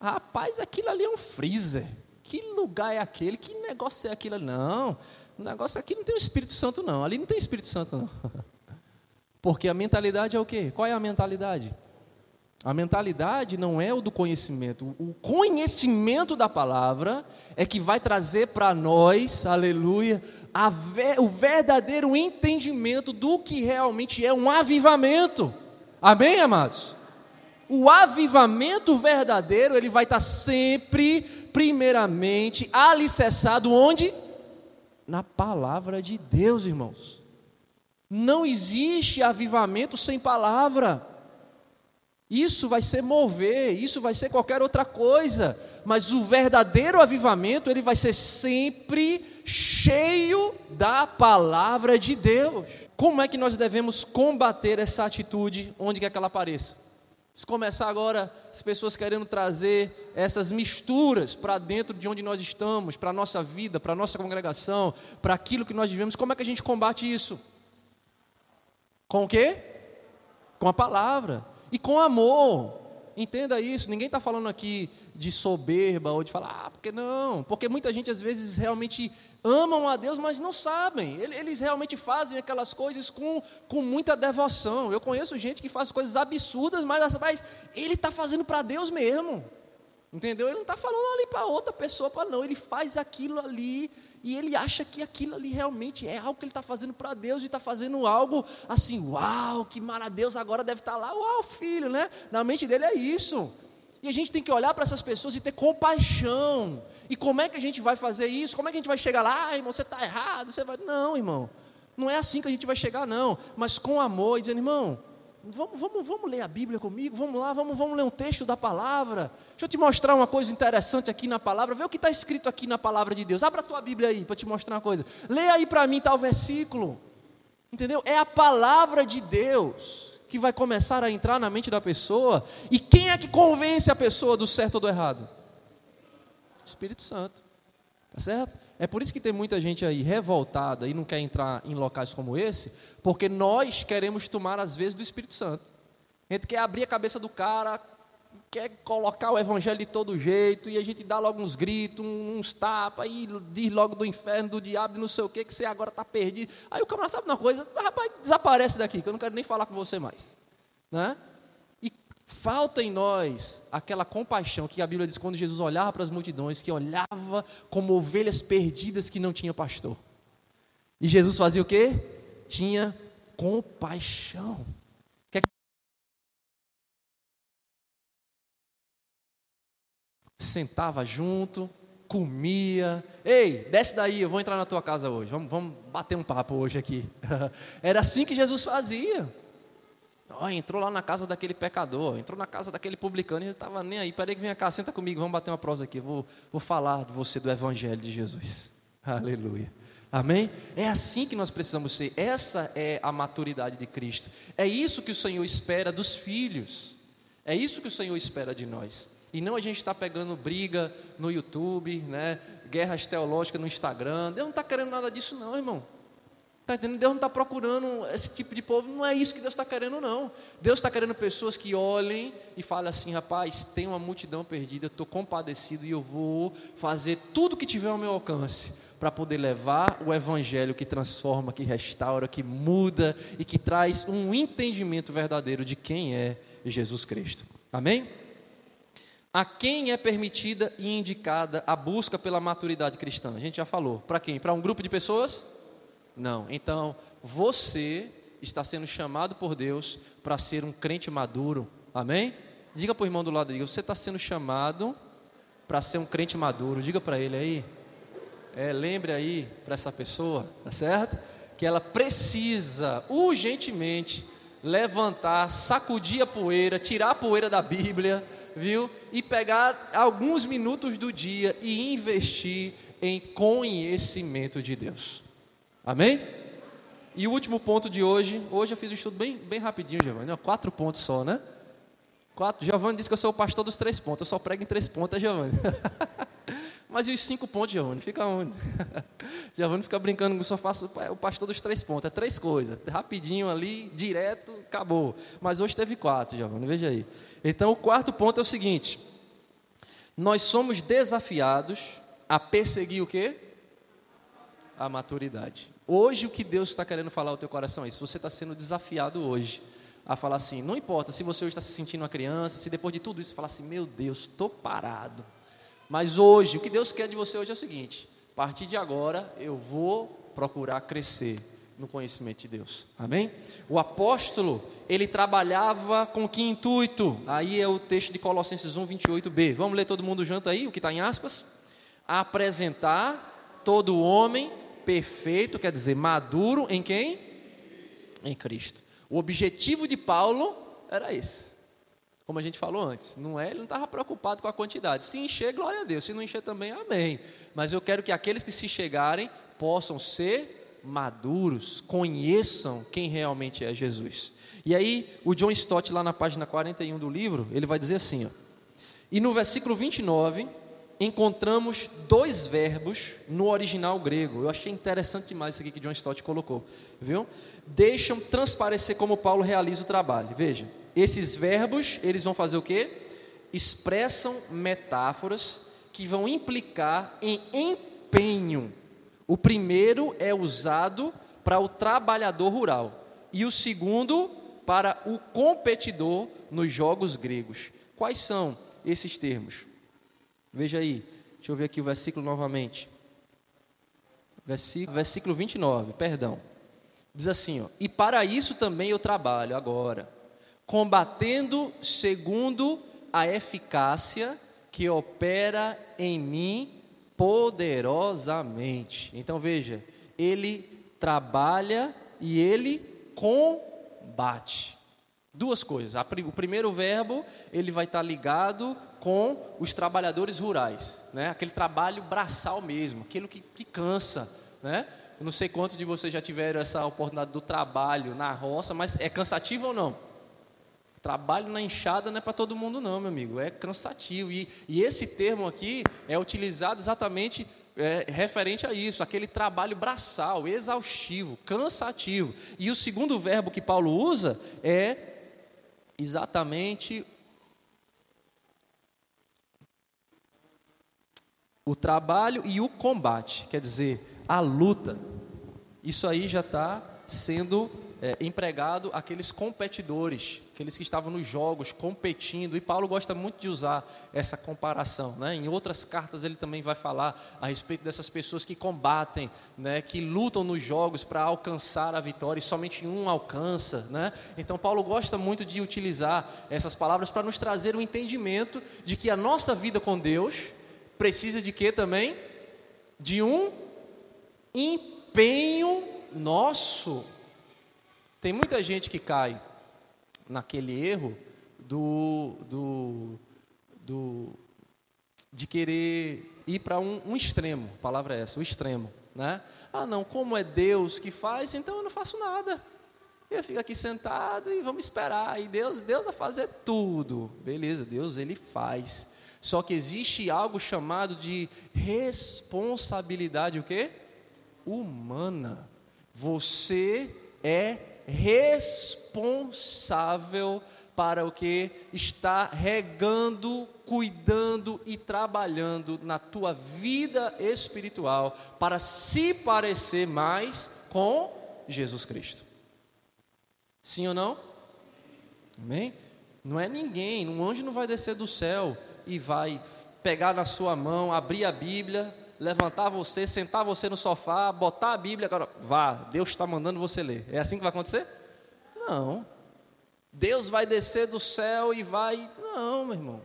[SPEAKER 2] Rapaz, aquilo ali é um freezer. Que lugar é aquele? Que negócio é aquilo? Não, o negócio aqui não tem o Espírito Santo, não. Ali não tem Espírito Santo, não. [LAUGHS] Porque a mentalidade é o quê? Qual é a mentalidade? A mentalidade não é o do conhecimento. O conhecimento da palavra é que vai trazer para nós, aleluia, ver, o verdadeiro entendimento do que realmente é um avivamento. Amém, amados? O avivamento verdadeiro, ele vai estar sempre, primeiramente, alicerçado onde? Na palavra de Deus, irmãos. Não existe avivamento sem palavra. Isso vai ser mover, isso vai ser qualquer outra coisa, mas o verdadeiro avivamento, ele vai ser sempre cheio da palavra de Deus. Como é que nós devemos combater essa atitude onde quer que ela apareça? Se começar agora as pessoas querendo trazer essas misturas para dentro de onde nós estamos, para a nossa vida, para a nossa congregação, para aquilo que nós vivemos, como é que a gente combate isso? Com o quê? Com a palavra e com amor. Entenda isso, ninguém está falando aqui de soberba ou de falar, ah, porque não? Porque muita gente às vezes realmente amam a Deus, mas não sabem. Eles realmente fazem aquelas coisas com, com muita devoção. Eu conheço gente que faz coisas absurdas, mas, mas ele está fazendo para Deus mesmo. Entendeu? Ele não está falando ali para outra pessoa, para não. Ele faz aquilo ali e ele acha que aquilo ali realmente é algo que ele está fazendo para Deus e está fazendo algo assim, uau, que mara Deus agora deve estar tá lá, uau, filho, né? Na mente dele é isso. E a gente tem que olhar para essas pessoas e ter compaixão. E como é que a gente vai fazer isso? Como é que a gente vai chegar lá? Ah, irmão, você está errado. Você vai. Não, irmão. Não é assim que a gente vai chegar, não. Mas com amor e dizendo, irmão, Vamos, vamos, vamos ler a Bíblia comigo, vamos lá, vamos, vamos ler um texto da palavra. Deixa eu te mostrar uma coisa interessante aqui na palavra. Vê o que está escrito aqui na palavra de Deus. Abra a tua Bíblia aí para te mostrar uma coisa. Leia aí para mim tal versículo. Entendeu? É a palavra de Deus que vai começar a entrar na mente da pessoa. E quem é que convence a pessoa do certo ou do errado? Espírito Santo. Tá certo? É por isso que tem muita gente aí revoltada e não quer entrar em locais como esse, porque nós queremos tomar às vezes do Espírito Santo. A gente quer abrir a cabeça do cara, quer colocar o evangelho de todo jeito, e a gente dá logo uns gritos, uns tapas, e diz logo do inferno, do diabo, não sei o que, que você agora está perdido. Aí o camarada sabe uma coisa, rapaz, desaparece daqui, que eu não quero nem falar com você mais. Né? Falta em nós aquela compaixão que a Bíblia diz quando Jesus olhava para as multidões, que olhava como ovelhas perdidas que não tinha pastor. E Jesus fazia o quê? Tinha compaixão. Sentava junto, comia. Ei, desce daí, eu vou entrar na tua casa hoje. Vamos, vamos bater um papo hoje aqui. [LAUGHS] Era assim que Jesus fazia. Oh, entrou lá na casa daquele pecador, entrou na casa daquele publicano e estava nem aí. Peraí que vem cá, senta comigo, vamos bater uma prosa aqui. Vou, vou falar de você do Evangelho de Jesus. [LAUGHS] Aleluia. Amém? É assim que nós precisamos ser. Essa é a maturidade de Cristo. É isso que o Senhor espera dos filhos. É isso que o Senhor espera de nós. E não a gente está pegando briga no YouTube, né? guerras teológicas no Instagram. Deus não está querendo nada disso, não, irmão. Está entendendo? Deus não está procurando esse tipo de povo, não é isso que Deus está querendo, não. Deus está querendo pessoas que olhem e falem assim: rapaz, tem uma multidão perdida, estou compadecido e eu vou fazer tudo que tiver ao meu alcance para poder levar o Evangelho que transforma, que restaura, que muda e que traz um entendimento verdadeiro de quem é Jesus Cristo. Amém? A quem é permitida e indicada a busca pela maturidade cristã? A gente já falou. Para quem? Para um grupo de pessoas? Não. Então, você está sendo chamado por Deus para ser um crente maduro. Amém? Diga para o irmão do lado dele, você está sendo chamado para ser um crente maduro. Diga para ele aí. É, lembre aí para essa pessoa, tá certo? Que ela precisa urgentemente levantar, sacudir a poeira, tirar a poeira da Bíblia, viu? E pegar alguns minutos do dia e investir em conhecimento de Deus. Amém? E o último ponto de hoje, hoje eu fiz um estudo bem, bem rapidinho, Giovanni, quatro pontos só, né? Quatro. Giovanni disse que eu sou o pastor dos três pontos, eu só prego em três pontos, Giovanni. [LAUGHS] Mas e os cinco pontos, Giovanni? Fica onde? [LAUGHS] Giovanni fica brincando que eu só faço o pastor dos três pontos. É três coisas. Rapidinho ali, direto, acabou. Mas hoje teve quatro, Giovanni. Veja aí. Então, o quarto ponto é o seguinte. Nós somos desafiados a perseguir o quê? A maturidade. Hoje, o que Deus está querendo falar ao teu coração é isso. Você está sendo desafiado hoje a falar assim, não importa se você hoje está se sentindo uma criança, se depois de tudo isso falar assim, meu Deus, estou parado mas hoje, o que Deus quer de você hoje é o seguinte: a partir de agora, eu vou procurar crescer no conhecimento de Deus. Amém? O apóstolo, ele trabalhava com que intuito? Aí é o texto de Colossenses 1, 28b. Vamos ler todo mundo junto aí, o que está em aspas? Apresentar todo homem perfeito, quer dizer, maduro em quem? Em Cristo. O objetivo de Paulo era esse como a gente falou antes, não é, ele não estava preocupado com a quantidade. Se encher, glória a Deus. Se não encher também, amém. Mas eu quero que aqueles que se chegarem possam ser maduros, conheçam quem realmente é Jesus. E aí, o John Stott, lá na página 41 do livro, ele vai dizer assim: ó, e no versículo 29, encontramos dois verbos no original grego. Eu achei interessante demais isso aqui que John Stott colocou, viu? Deixam transparecer como Paulo realiza o trabalho. Veja, esses verbos, eles vão fazer o quê? Expressam metáforas que vão implicar em empenho. O primeiro é usado para o trabalhador rural e o segundo para o competidor nos jogos gregos. Quais são esses termos? Veja aí, deixa eu ver aqui o versículo novamente. Versículo, versículo 29, perdão. Diz assim: ó, E para isso também eu trabalho agora combatendo segundo a eficácia que opera em mim poderosamente. Então veja, ele trabalha e ele combate. Duas coisas. O primeiro verbo, ele vai estar ligado com os trabalhadores rurais, né? aquele trabalho braçal mesmo, aquilo que, que cansa. Né? Eu não sei quantos de vocês já tiveram essa oportunidade do trabalho na roça, mas é cansativo ou não? Trabalho na enxada não é para todo mundo, não, meu amigo. É cansativo. E, e esse termo aqui é utilizado exatamente é, referente a isso, aquele trabalho braçal, exaustivo, cansativo. E o segundo verbo que Paulo usa é exatamente o trabalho e o combate, quer dizer, a luta. Isso aí já está sendo é, empregado aqueles competidores, aqueles que estavam nos jogos competindo. E Paulo gosta muito de usar essa comparação. Né? Em outras cartas ele também vai falar a respeito dessas pessoas que combatem, né? que lutam nos jogos para alcançar a vitória e somente um alcança. Né? Então Paulo gosta muito de utilizar essas palavras para nos trazer o um entendimento de que a nossa vida com Deus precisa de quê também? De um empenho nosso tem muita gente que cai naquele erro do, do, do de querer ir para um, um, extremo, a palavra é essa, o extremo, né? Ah, não, como é Deus que faz, então eu não faço nada. Eu fico aqui sentado e vamos esperar. E Deus, Deus vai fazer tudo. Beleza, Deus ele faz. Só que existe algo chamado de responsabilidade o quê? Humana. Você é responsável para o que está regando, cuidando e trabalhando na tua vida espiritual para se parecer mais com Jesus Cristo. Sim ou não? Amém? Não é ninguém, um anjo não vai descer do céu e vai pegar na sua mão, abrir a Bíblia, levantar você, sentar você no sofá, botar a Bíblia, agora vá, Deus está mandando você ler. É assim que vai acontecer? Não. Deus vai descer do céu e vai. Não, meu irmão.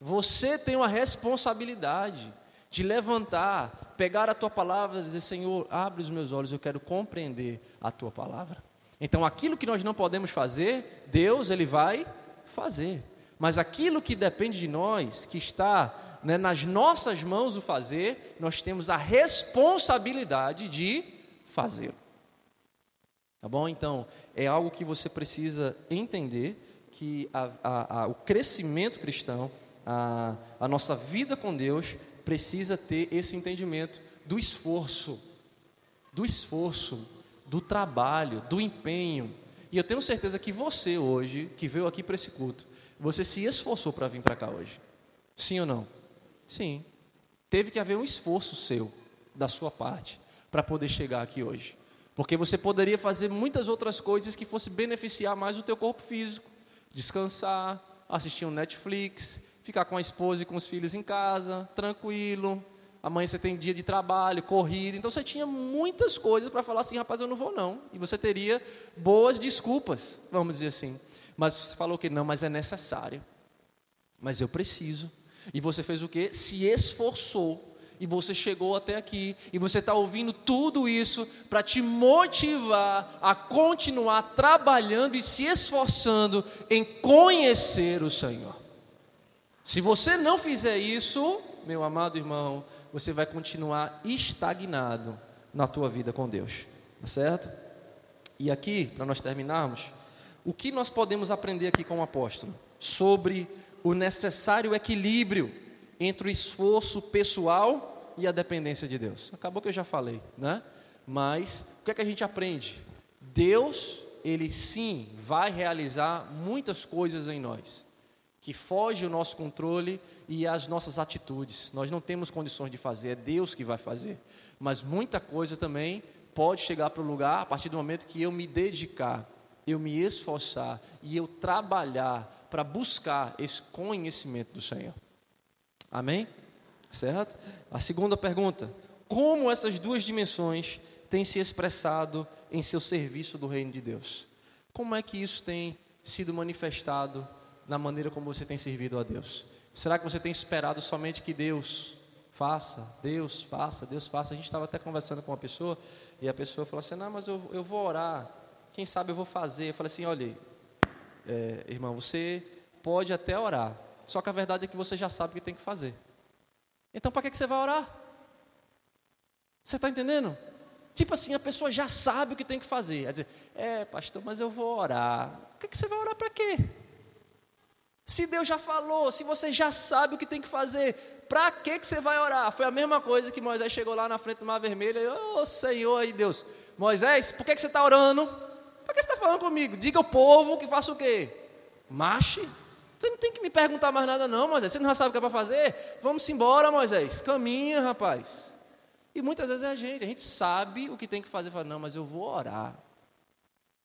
[SPEAKER 2] Você tem uma responsabilidade de levantar, pegar a tua palavra e dizer: Senhor, abre os meus olhos, eu quero compreender a tua palavra. Então, aquilo que nós não podemos fazer, Deus ele vai fazer. Mas aquilo que depende de nós, que está né, nas nossas mãos o fazer, nós temos a responsabilidade de fazê-lo. Tá bom? Então, é algo que você precisa entender que a, a, a, o crescimento cristão, a, a nossa vida com Deus, precisa ter esse entendimento do esforço, do esforço, do trabalho, do empenho. E eu tenho certeza que você hoje, que veio aqui para esse culto, você se esforçou para vir para cá hoje. Sim ou não? Sim. Teve que haver um esforço seu, da sua parte, para poder chegar aqui hoje. Porque você poderia fazer muitas outras coisas que fosse beneficiar mais o teu corpo físico. Descansar, assistir um Netflix, ficar com a esposa e com os filhos em casa, tranquilo. Amanhã você tem dia de trabalho, corrida. Então você tinha muitas coisas para falar assim, rapaz, eu não vou não. E você teria boas desculpas, vamos dizer assim. Mas você falou que não, mas é necessário. Mas eu preciso. E você fez o quê? Se esforçou. E você chegou até aqui. E você está ouvindo tudo isso para te motivar a continuar trabalhando e se esforçando em conhecer o Senhor. Se você não fizer isso, meu amado irmão, você vai continuar estagnado na tua vida com Deus. Tá certo? E aqui, para nós terminarmos, o que nós podemos aprender aqui com o apóstolo? Sobre o necessário equilíbrio entre o esforço pessoal e a dependência de Deus. Acabou que eu já falei, né? Mas o que é que a gente aprende? Deus, ele sim vai realizar muitas coisas em nós que foge o nosso controle e as nossas atitudes. Nós não temos condições de fazer, é Deus que vai fazer. Mas muita coisa também pode chegar para o lugar a partir do momento que eu me dedicar, eu me esforçar e eu trabalhar para buscar esse conhecimento do Senhor. Amém? Certo? A segunda pergunta: como essas duas dimensões têm se expressado em seu serviço do reino de Deus? Como é que isso tem sido manifestado na maneira como você tem servido a Deus? Será que você tem esperado somente que Deus faça, Deus faça, Deus faça? A gente estava até conversando com uma pessoa e a pessoa falou assim: Não, mas eu, eu vou orar, quem sabe eu vou fazer. Eu falei assim: Olha, é, irmão, você pode até orar, só que a verdade é que você já sabe o que tem que fazer. Então, para que, que você vai orar? Você está entendendo? Tipo assim, a pessoa já sabe o que tem que fazer. É dizer, é, pastor, mas eu vou orar. O que, que você vai orar para quê? Se Deus já falou, se você já sabe o que tem que fazer, para que, que você vai orar? Foi a mesma coisa que Moisés chegou lá na frente do mar vermelho e, ô oh, Senhor aí, Deus, Moisés, por que, que você está orando? Por que você está falando comigo? Diga ao povo que faça o quê? Marche. Você não tem que me perguntar mais nada, não, Moisés. Você não já sabe o que é para fazer? Vamos embora, Moisés. Caminha, rapaz. E muitas vezes é a gente, a gente sabe o que tem que fazer, fala, não, mas eu vou orar.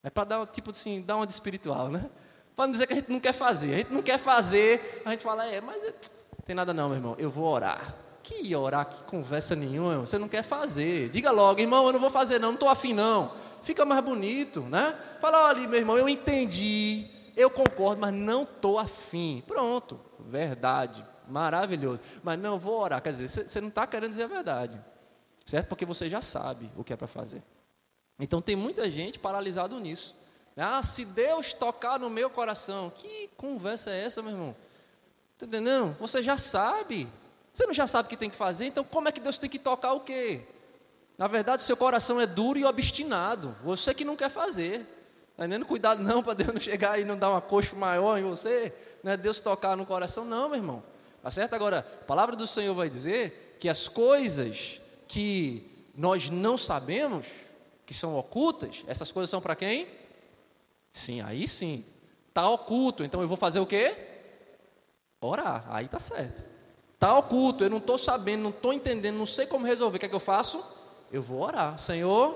[SPEAKER 2] É para dar tipo assim, dar uma de espiritual, né? Para não dizer que a gente não quer fazer. A gente não quer fazer, a gente fala, é, mas não tem nada não, meu irmão, eu vou orar. Que orar, que conversa nenhuma, você não quer fazer. Diga logo, irmão, eu não vou fazer não, não estou afim não. Fica mais bonito, né? Fala, olha, meu irmão, eu entendi, eu concordo, mas não estou afim. Pronto, verdade, maravilhoso. Mas não, vou orar. Quer dizer, você não está querendo dizer a verdade, certo? Porque você já sabe o que é para fazer. Então tem muita gente paralisado nisso. Ah, se Deus tocar no meu coração, que conversa é essa, meu irmão? Está entendendo? Você já sabe. Você não já sabe o que tem que fazer, então como é que Deus tem que tocar o quê? Na verdade, seu coração é duro e obstinado. Você que não quer fazer. Está entendendo? Cuidado não [LAUGHS] para Deus não chegar e não dar uma coxa maior em você. Não é Deus tocar no coração, não, meu irmão. Tá certo? Agora, a palavra do Senhor vai dizer que as coisas que nós não sabemos, que são ocultas, essas coisas são para quem? Sim, aí sim. Está oculto, então eu vou fazer o quê? Orar. Aí está certo. Está oculto, eu não estou sabendo, não estou entendendo, não sei como resolver. O que é que eu faço? Eu vou orar. Senhor,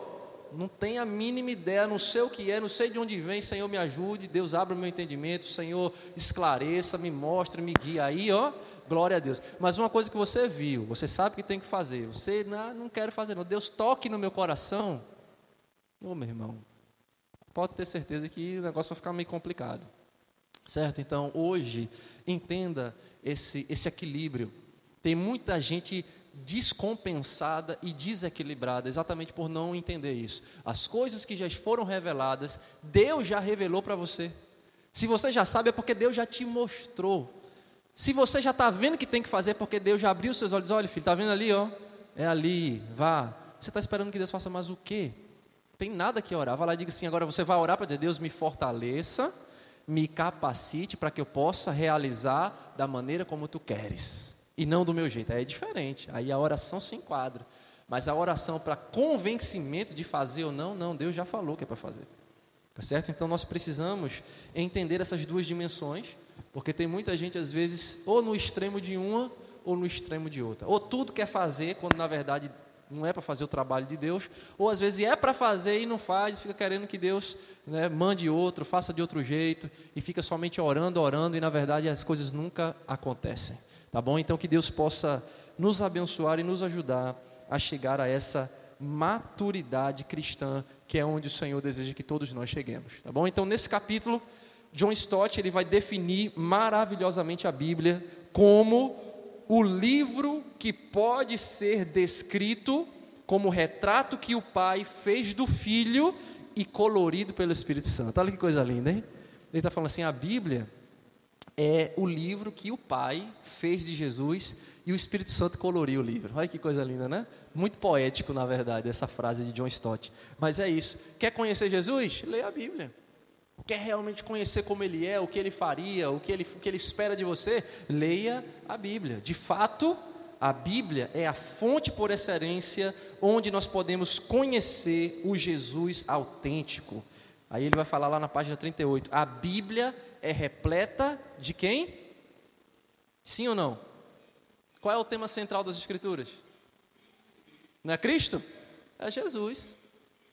[SPEAKER 2] não tenho a mínima ideia, não sei o que é, não sei de onde vem, Senhor me ajude, Deus abra o meu entendimento, Senhor esclareça, me mostre, me guia aí, ó, glória a Deus. Mas uma coisa que você viu, você sabe que tem que fazer, você não, não quero fazer não, Deus toque no meu coração, ô meu irmão, pode ter certeza que o negócio vai ficar meio complicado, certo? Então hoje, entenda esse, esse equilíbrio, tem muita gente descompensada e desequilibrada, exatamente por não entender isso. As coisas que já foram reveladas, Deus já revelou para você. Se você já sabe, é porque Deus já te mostrou. Se você já está vendo que tem que fazer, é porque Deus já abriu seus olhos. Olha, filho, está vendo ali, ó? É ali, vá. Você está esperando que Deus faça mais o quê? Tem nada que orar. Vai lá e diga assim: agora você vai orar para dizer, Deus me fortaleça, me capacite para que eu possa realizar da maneira como tu queres e não do meu jeito. Aí é diferente. Aí a oração se enquadra. Mas a oração para convencimento de fazer ou não, não, Deus já falou que é para fazer. Tá certo? Então nós precisamos entender essas duas dimensões, porque tem muita gente às vezes ou no extremo de uma ou no extremo de outra. Ou tudo quer fazer quando na verdade não é para fazer o trabalho de Deus, ou às vezes é para fazer e não faz, fica querendo que Deus né, mande outro, faça de outro jeito, e fica somente orando, orando, e na verdade as coisas nunca acontecem. Tá bom? Então que Deus possa nos abençoar e nos ajudar a chegar a essa maturidade cristã, que é onde o Senhor deseja que todos nós cheguemos. Tá bom? Então nesse capítulo, John Stott ele vai definir maravilhosamente a Bíblia como o livro que pode ser descrito como o retrato que o Pai fez do Filho e colorido pelo Espírito Santo. Olha que coisa linda, hein? Ele está falando assim: a Bíblia é o livro que o Pai fez de Jesus e o Espírito Santo coloriu o livro. Olha que coisa linda, né? Muito poético, na verdade, essa frase de John Stott. Mas é isso. Quer conhecer Jesus? Leia a Bíblia. Quer realmente conhecer como ele é, o que ele faria, o que ele, o que ele espera de você? Leia a Bíblia. De fato, a Bíblia é a fonte por excelência onde nós podemos conhecer o Jesus autêntico. Aí ele vai falar lá na página 38. A Bíblia é repleta de quem? Sim ou não? Qual é o tema central das Escrituras? Não é Cristo? É Jesus.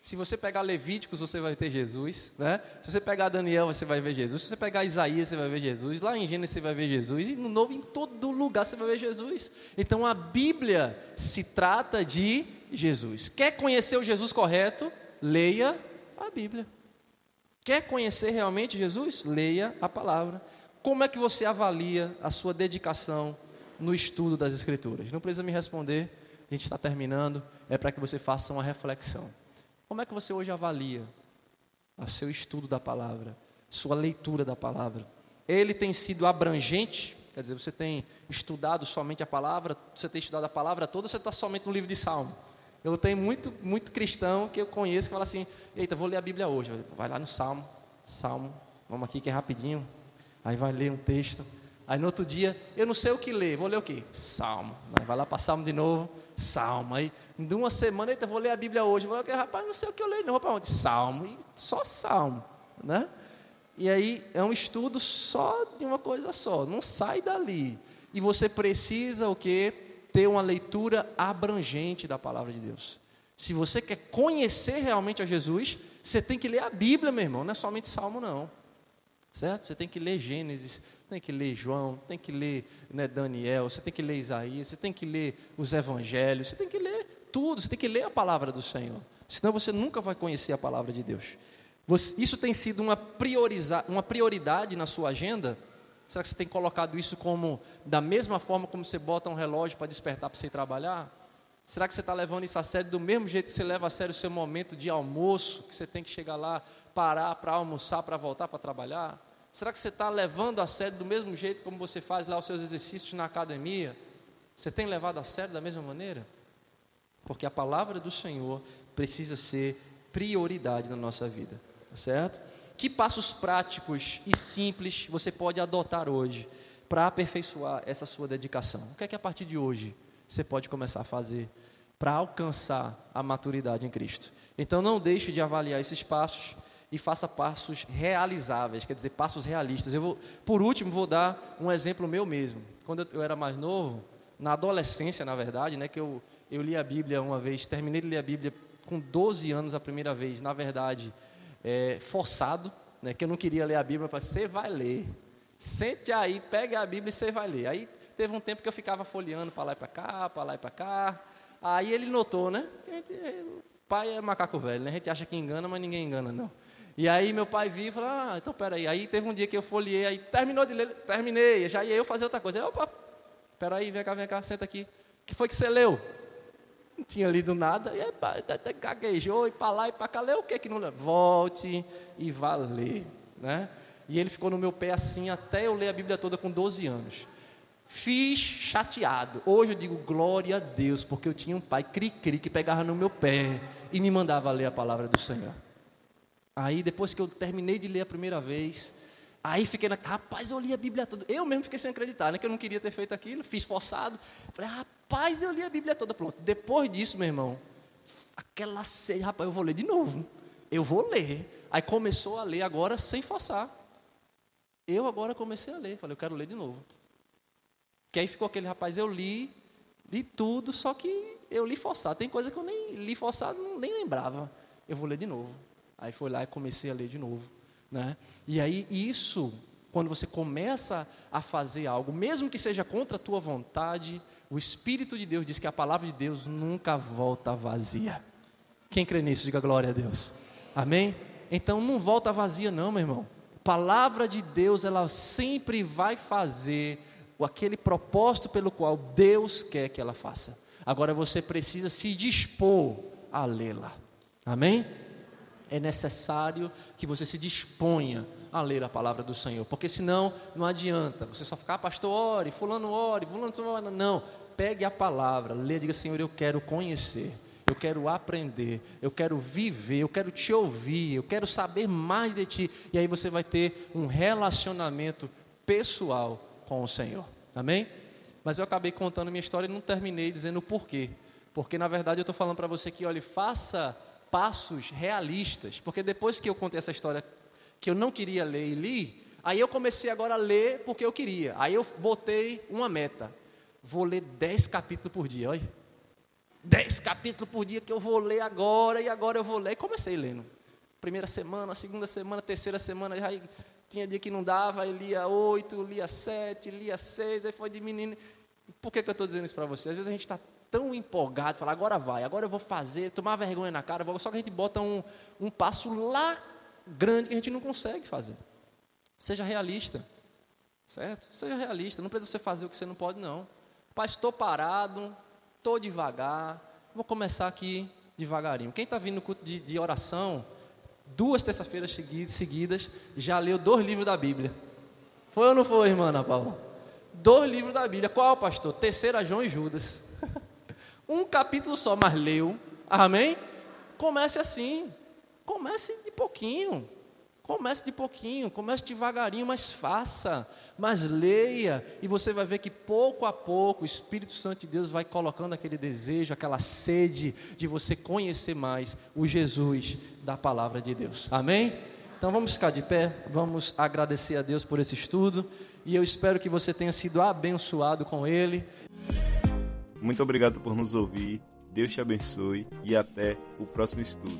[SPEAKER 2] Se você pegar Levíticos, você vai ter Jesus, né? Se você pegar Daniel, você vai ver Jesus. Se você pegar Isaías, você vai ver Jesus. Lá em Gênesis, você vai ver Jesus. E no Novo, em todo lugar, você vai ver Jesus. Então, a Bíblia se trata de Jesus. Quer conhecer o Jesus correto? Leia a Bíblia. Quer conhecer realmente Jesus? Leia a palavra. Como é que você avalia a sua dedicação no estudo das Escrituras? Não precisa me responder, a gente está terminando, é para que você faça uma reflexão. Como é que você hoje avalia o seu estudo da palavra, sua leitura da palavra? Ele tem sido abrangente, quer dizer, você tem estudado somente a palavra, você tem estudado a palavra toda, você está somente no livro de Salmo? Eu tenho muito, muito cristão que eu conheço que fala assim: Eita, vou ler a Bíblia hoje. Vai lá no Salmo, Salmo, vamos aqui que é rapidinho. Aí vai ler um texto. Aí no outro dia, eu não sei o que ler, vou ler o quê? Salmo. Vai lá para Salmo de novo, Salmo. Aí, em uma semana, eita, vou ler a Bíblia hoje. Vou ler, rapaz, não sei o que eu leio, não vou para onde? Salmo. E só Salmo, né? E aí é um estudo só de uma coisa só, não sai dali. E você precisa o quê? ter uma leitura abrangente da palavra de Deus. Se você quer conhecer realmente a Jesus, você tem que ler a Bíblia, meu irmão, não é somente Salmo, não. Certo? Você tem que ler Gênesis, tem que ler João, tem que ler né, Daniel, você tem que ler Isaías, você tem que ler os Evangelhos, você tem que ler tudo, você tem que ler a palavra do Senhor. Senão você nunca vai conhecer a palavra de Deus. isso tem sido uma, prioriza, uma prioridade na sua agenda? Será que você tem colocado isso como da mesma forma como você bota um relógio para despertar para você ir trabalhar? Será que você está levando isso a sério do mesmo jeito que você leva a sério o seu momento de almoço, que você tem que chegar lá, parar para almoçar, para voltar para trabalhar? Será que você está levando a sério do mesmo jeito como você faz lá os seus exercícios na academia? Você tem levado a sério da mesma maneira? Porque a palavra do Senhor precisa ser prioridade na nossa vida, tá certo? Que passos práticos e simples você pode adotar hoje para aperfeiçoar essa sua dedicação? O que é que a partir de hoje você pode começar a fazer para alcançar a maturidade em Cristo? Então não deixe de avaliar esses passos e faça passos realizáveis, quer dizer, passos realistas. Eu vou, por último, vou dar um exemplo meu mesmo. Quando eu, era mais novo, na adolescência, na verdade, né, que eu, eu li a Bíblia uma vez, terminei de ler a Bíblia com 12 anos a primeira vez, na verdade, é, forçado, né, que eu não queria ler a Bíblia, para você vai ler. Sente aí, pegue a Bíblia e você vai ler. Aí teve um tempo que eu ficava folheando para lá e para cá, para lá e para cá. Aí ele notou, né? O pai é macaco velho, né? A gente acha que engana, mas ninguém engana, não. E aí meu pai viu e falou, ah, então peraí. Aí teve um dia que eu folhei, aí terminou de ler, terminei, já ia eu fazer outra coisa. Aí, opa, peraí, vem cá, vem cá, senta aqui. O que foi que você leu? Não tinha lido nada, e até gaguejou, e para lá e para cá, leu o que que não leu? Volte e vá ler, né? E ele ficou no meu pé assim até eu ler a Bíblia toda com 12 anos. Fiz chateado. Hoje eu digo glória a Deus, porque eu tinha um pai cri-cri que pegava no meu pé e me mandava ler a palavra do Senhor. Aí depois que eu terminei de ler a primeira vez, aí fiquei na, rapaz, eu li a Bíblia toda. Eu mesmo fiquei sem acreditar, né, que eu não queria ter feito aquilo, fiz forçado. Falei, rapaz, eu li a Bíblia toda, pronto. Depois disso, meu irmão, aquela sede, rapaz, eu vou ler de novo. Eu vou ler. Aí começou a ler agora sem forçar. Eu agora comecei a ler, falei, eu quero ler de novo. Que aí ficou aquele rapaz, eu li, li tudo, só que eu li forçado. Tem coisa que eu nem li forçado, nem lembrava. Eu vou ler de novo. Aí foi lá e comecei a ler de novo. Né? E aí isso, quando você começa a fazer algo, mesmo que seja contra a tua vontade, o Espírito de Deus diz que a palavra de Deus nunca volta vazia. Quem crê nisso, diga glória a Deus. Amém? Então não volta vazia, não, meu irmão palavra de Deus, ela sempre vai fazer aquele propósito pelo qual Deus quer que ela faça. Agora você precisa se dispor a lê-la. Amém? É necessário que você se disponha a ler a palavra do Senhor, porque senão não adianta você só ficar, ah, pastor, ore, fulano ore, fulano, não. Pegue a palavra, lê, diga, Senhor, eu quero conhecer eu quero aprender, eu quero viver, eu quero te ouvir, eu quero saber mais de ti. E aí você vai ter um relacionamento pessoal com o Senhor. Amém? Mas eu acabei contando minha história e não terminei dizendo o porquê. Porque na verdade eu estou falando para você que, olha, faça passos realistas. Porque depois que eu contei essa história que eu não queria ler e li, aí eu comecei agora a ler porque eu queria. Aí eu botei uma meta. Vou ler 10 capítulos por dia, olha dez capítulos por dia que eu vou ler agora, e agora eu vou ler. E comecei lendo. Primeira semana, segunda semana, terceira semana, já tinha dia que não dava, aí lia oito, lia sete, lia seis, aí foi diminuindo. Por que, que eu estou dizendo isso para você? Às vezes a gente está tão empolgado, fala, agora vai, agora eu vou fazer, tomar vergonha na cara, só que a gente bota um, um passo lá grande que a gente não consegue fazer. Seja realista, certo? Seja realista, não precisa você fazer o que você não pode, não. Pai, estou parado, estou devagar, vou começar aqui devagarinho. Quem está vindo no culto de, de oração, duas terças-feiras seguidas, já leu dois livros da Bíblia. Foi ou não foi, irmã Ana Paula? Dois livros da Bíblia. Qual, pastor? Terceira João e Judas. [LAUGHS] um capítulo só, mas leu. Amém? Comece assim. Comece de pouquinho. Comece de pouquinho, comece devagarinho, mas faça, mas leia, e você vai ver que pouco a pouco o Espírito Santo de Deus vai colocando aquele desejo, aquela sede de você conhecer mais o Jesus da palavra de Deus. Amém? Então vamos ficar de pé, vamos agradecer a Deus por esse estudo, e eu espero que você tenha sido abençoado com ele.
[SPEAKER 1] Muito obrigado por nos ouvir, Deus te abençoe e até o próximo estudo.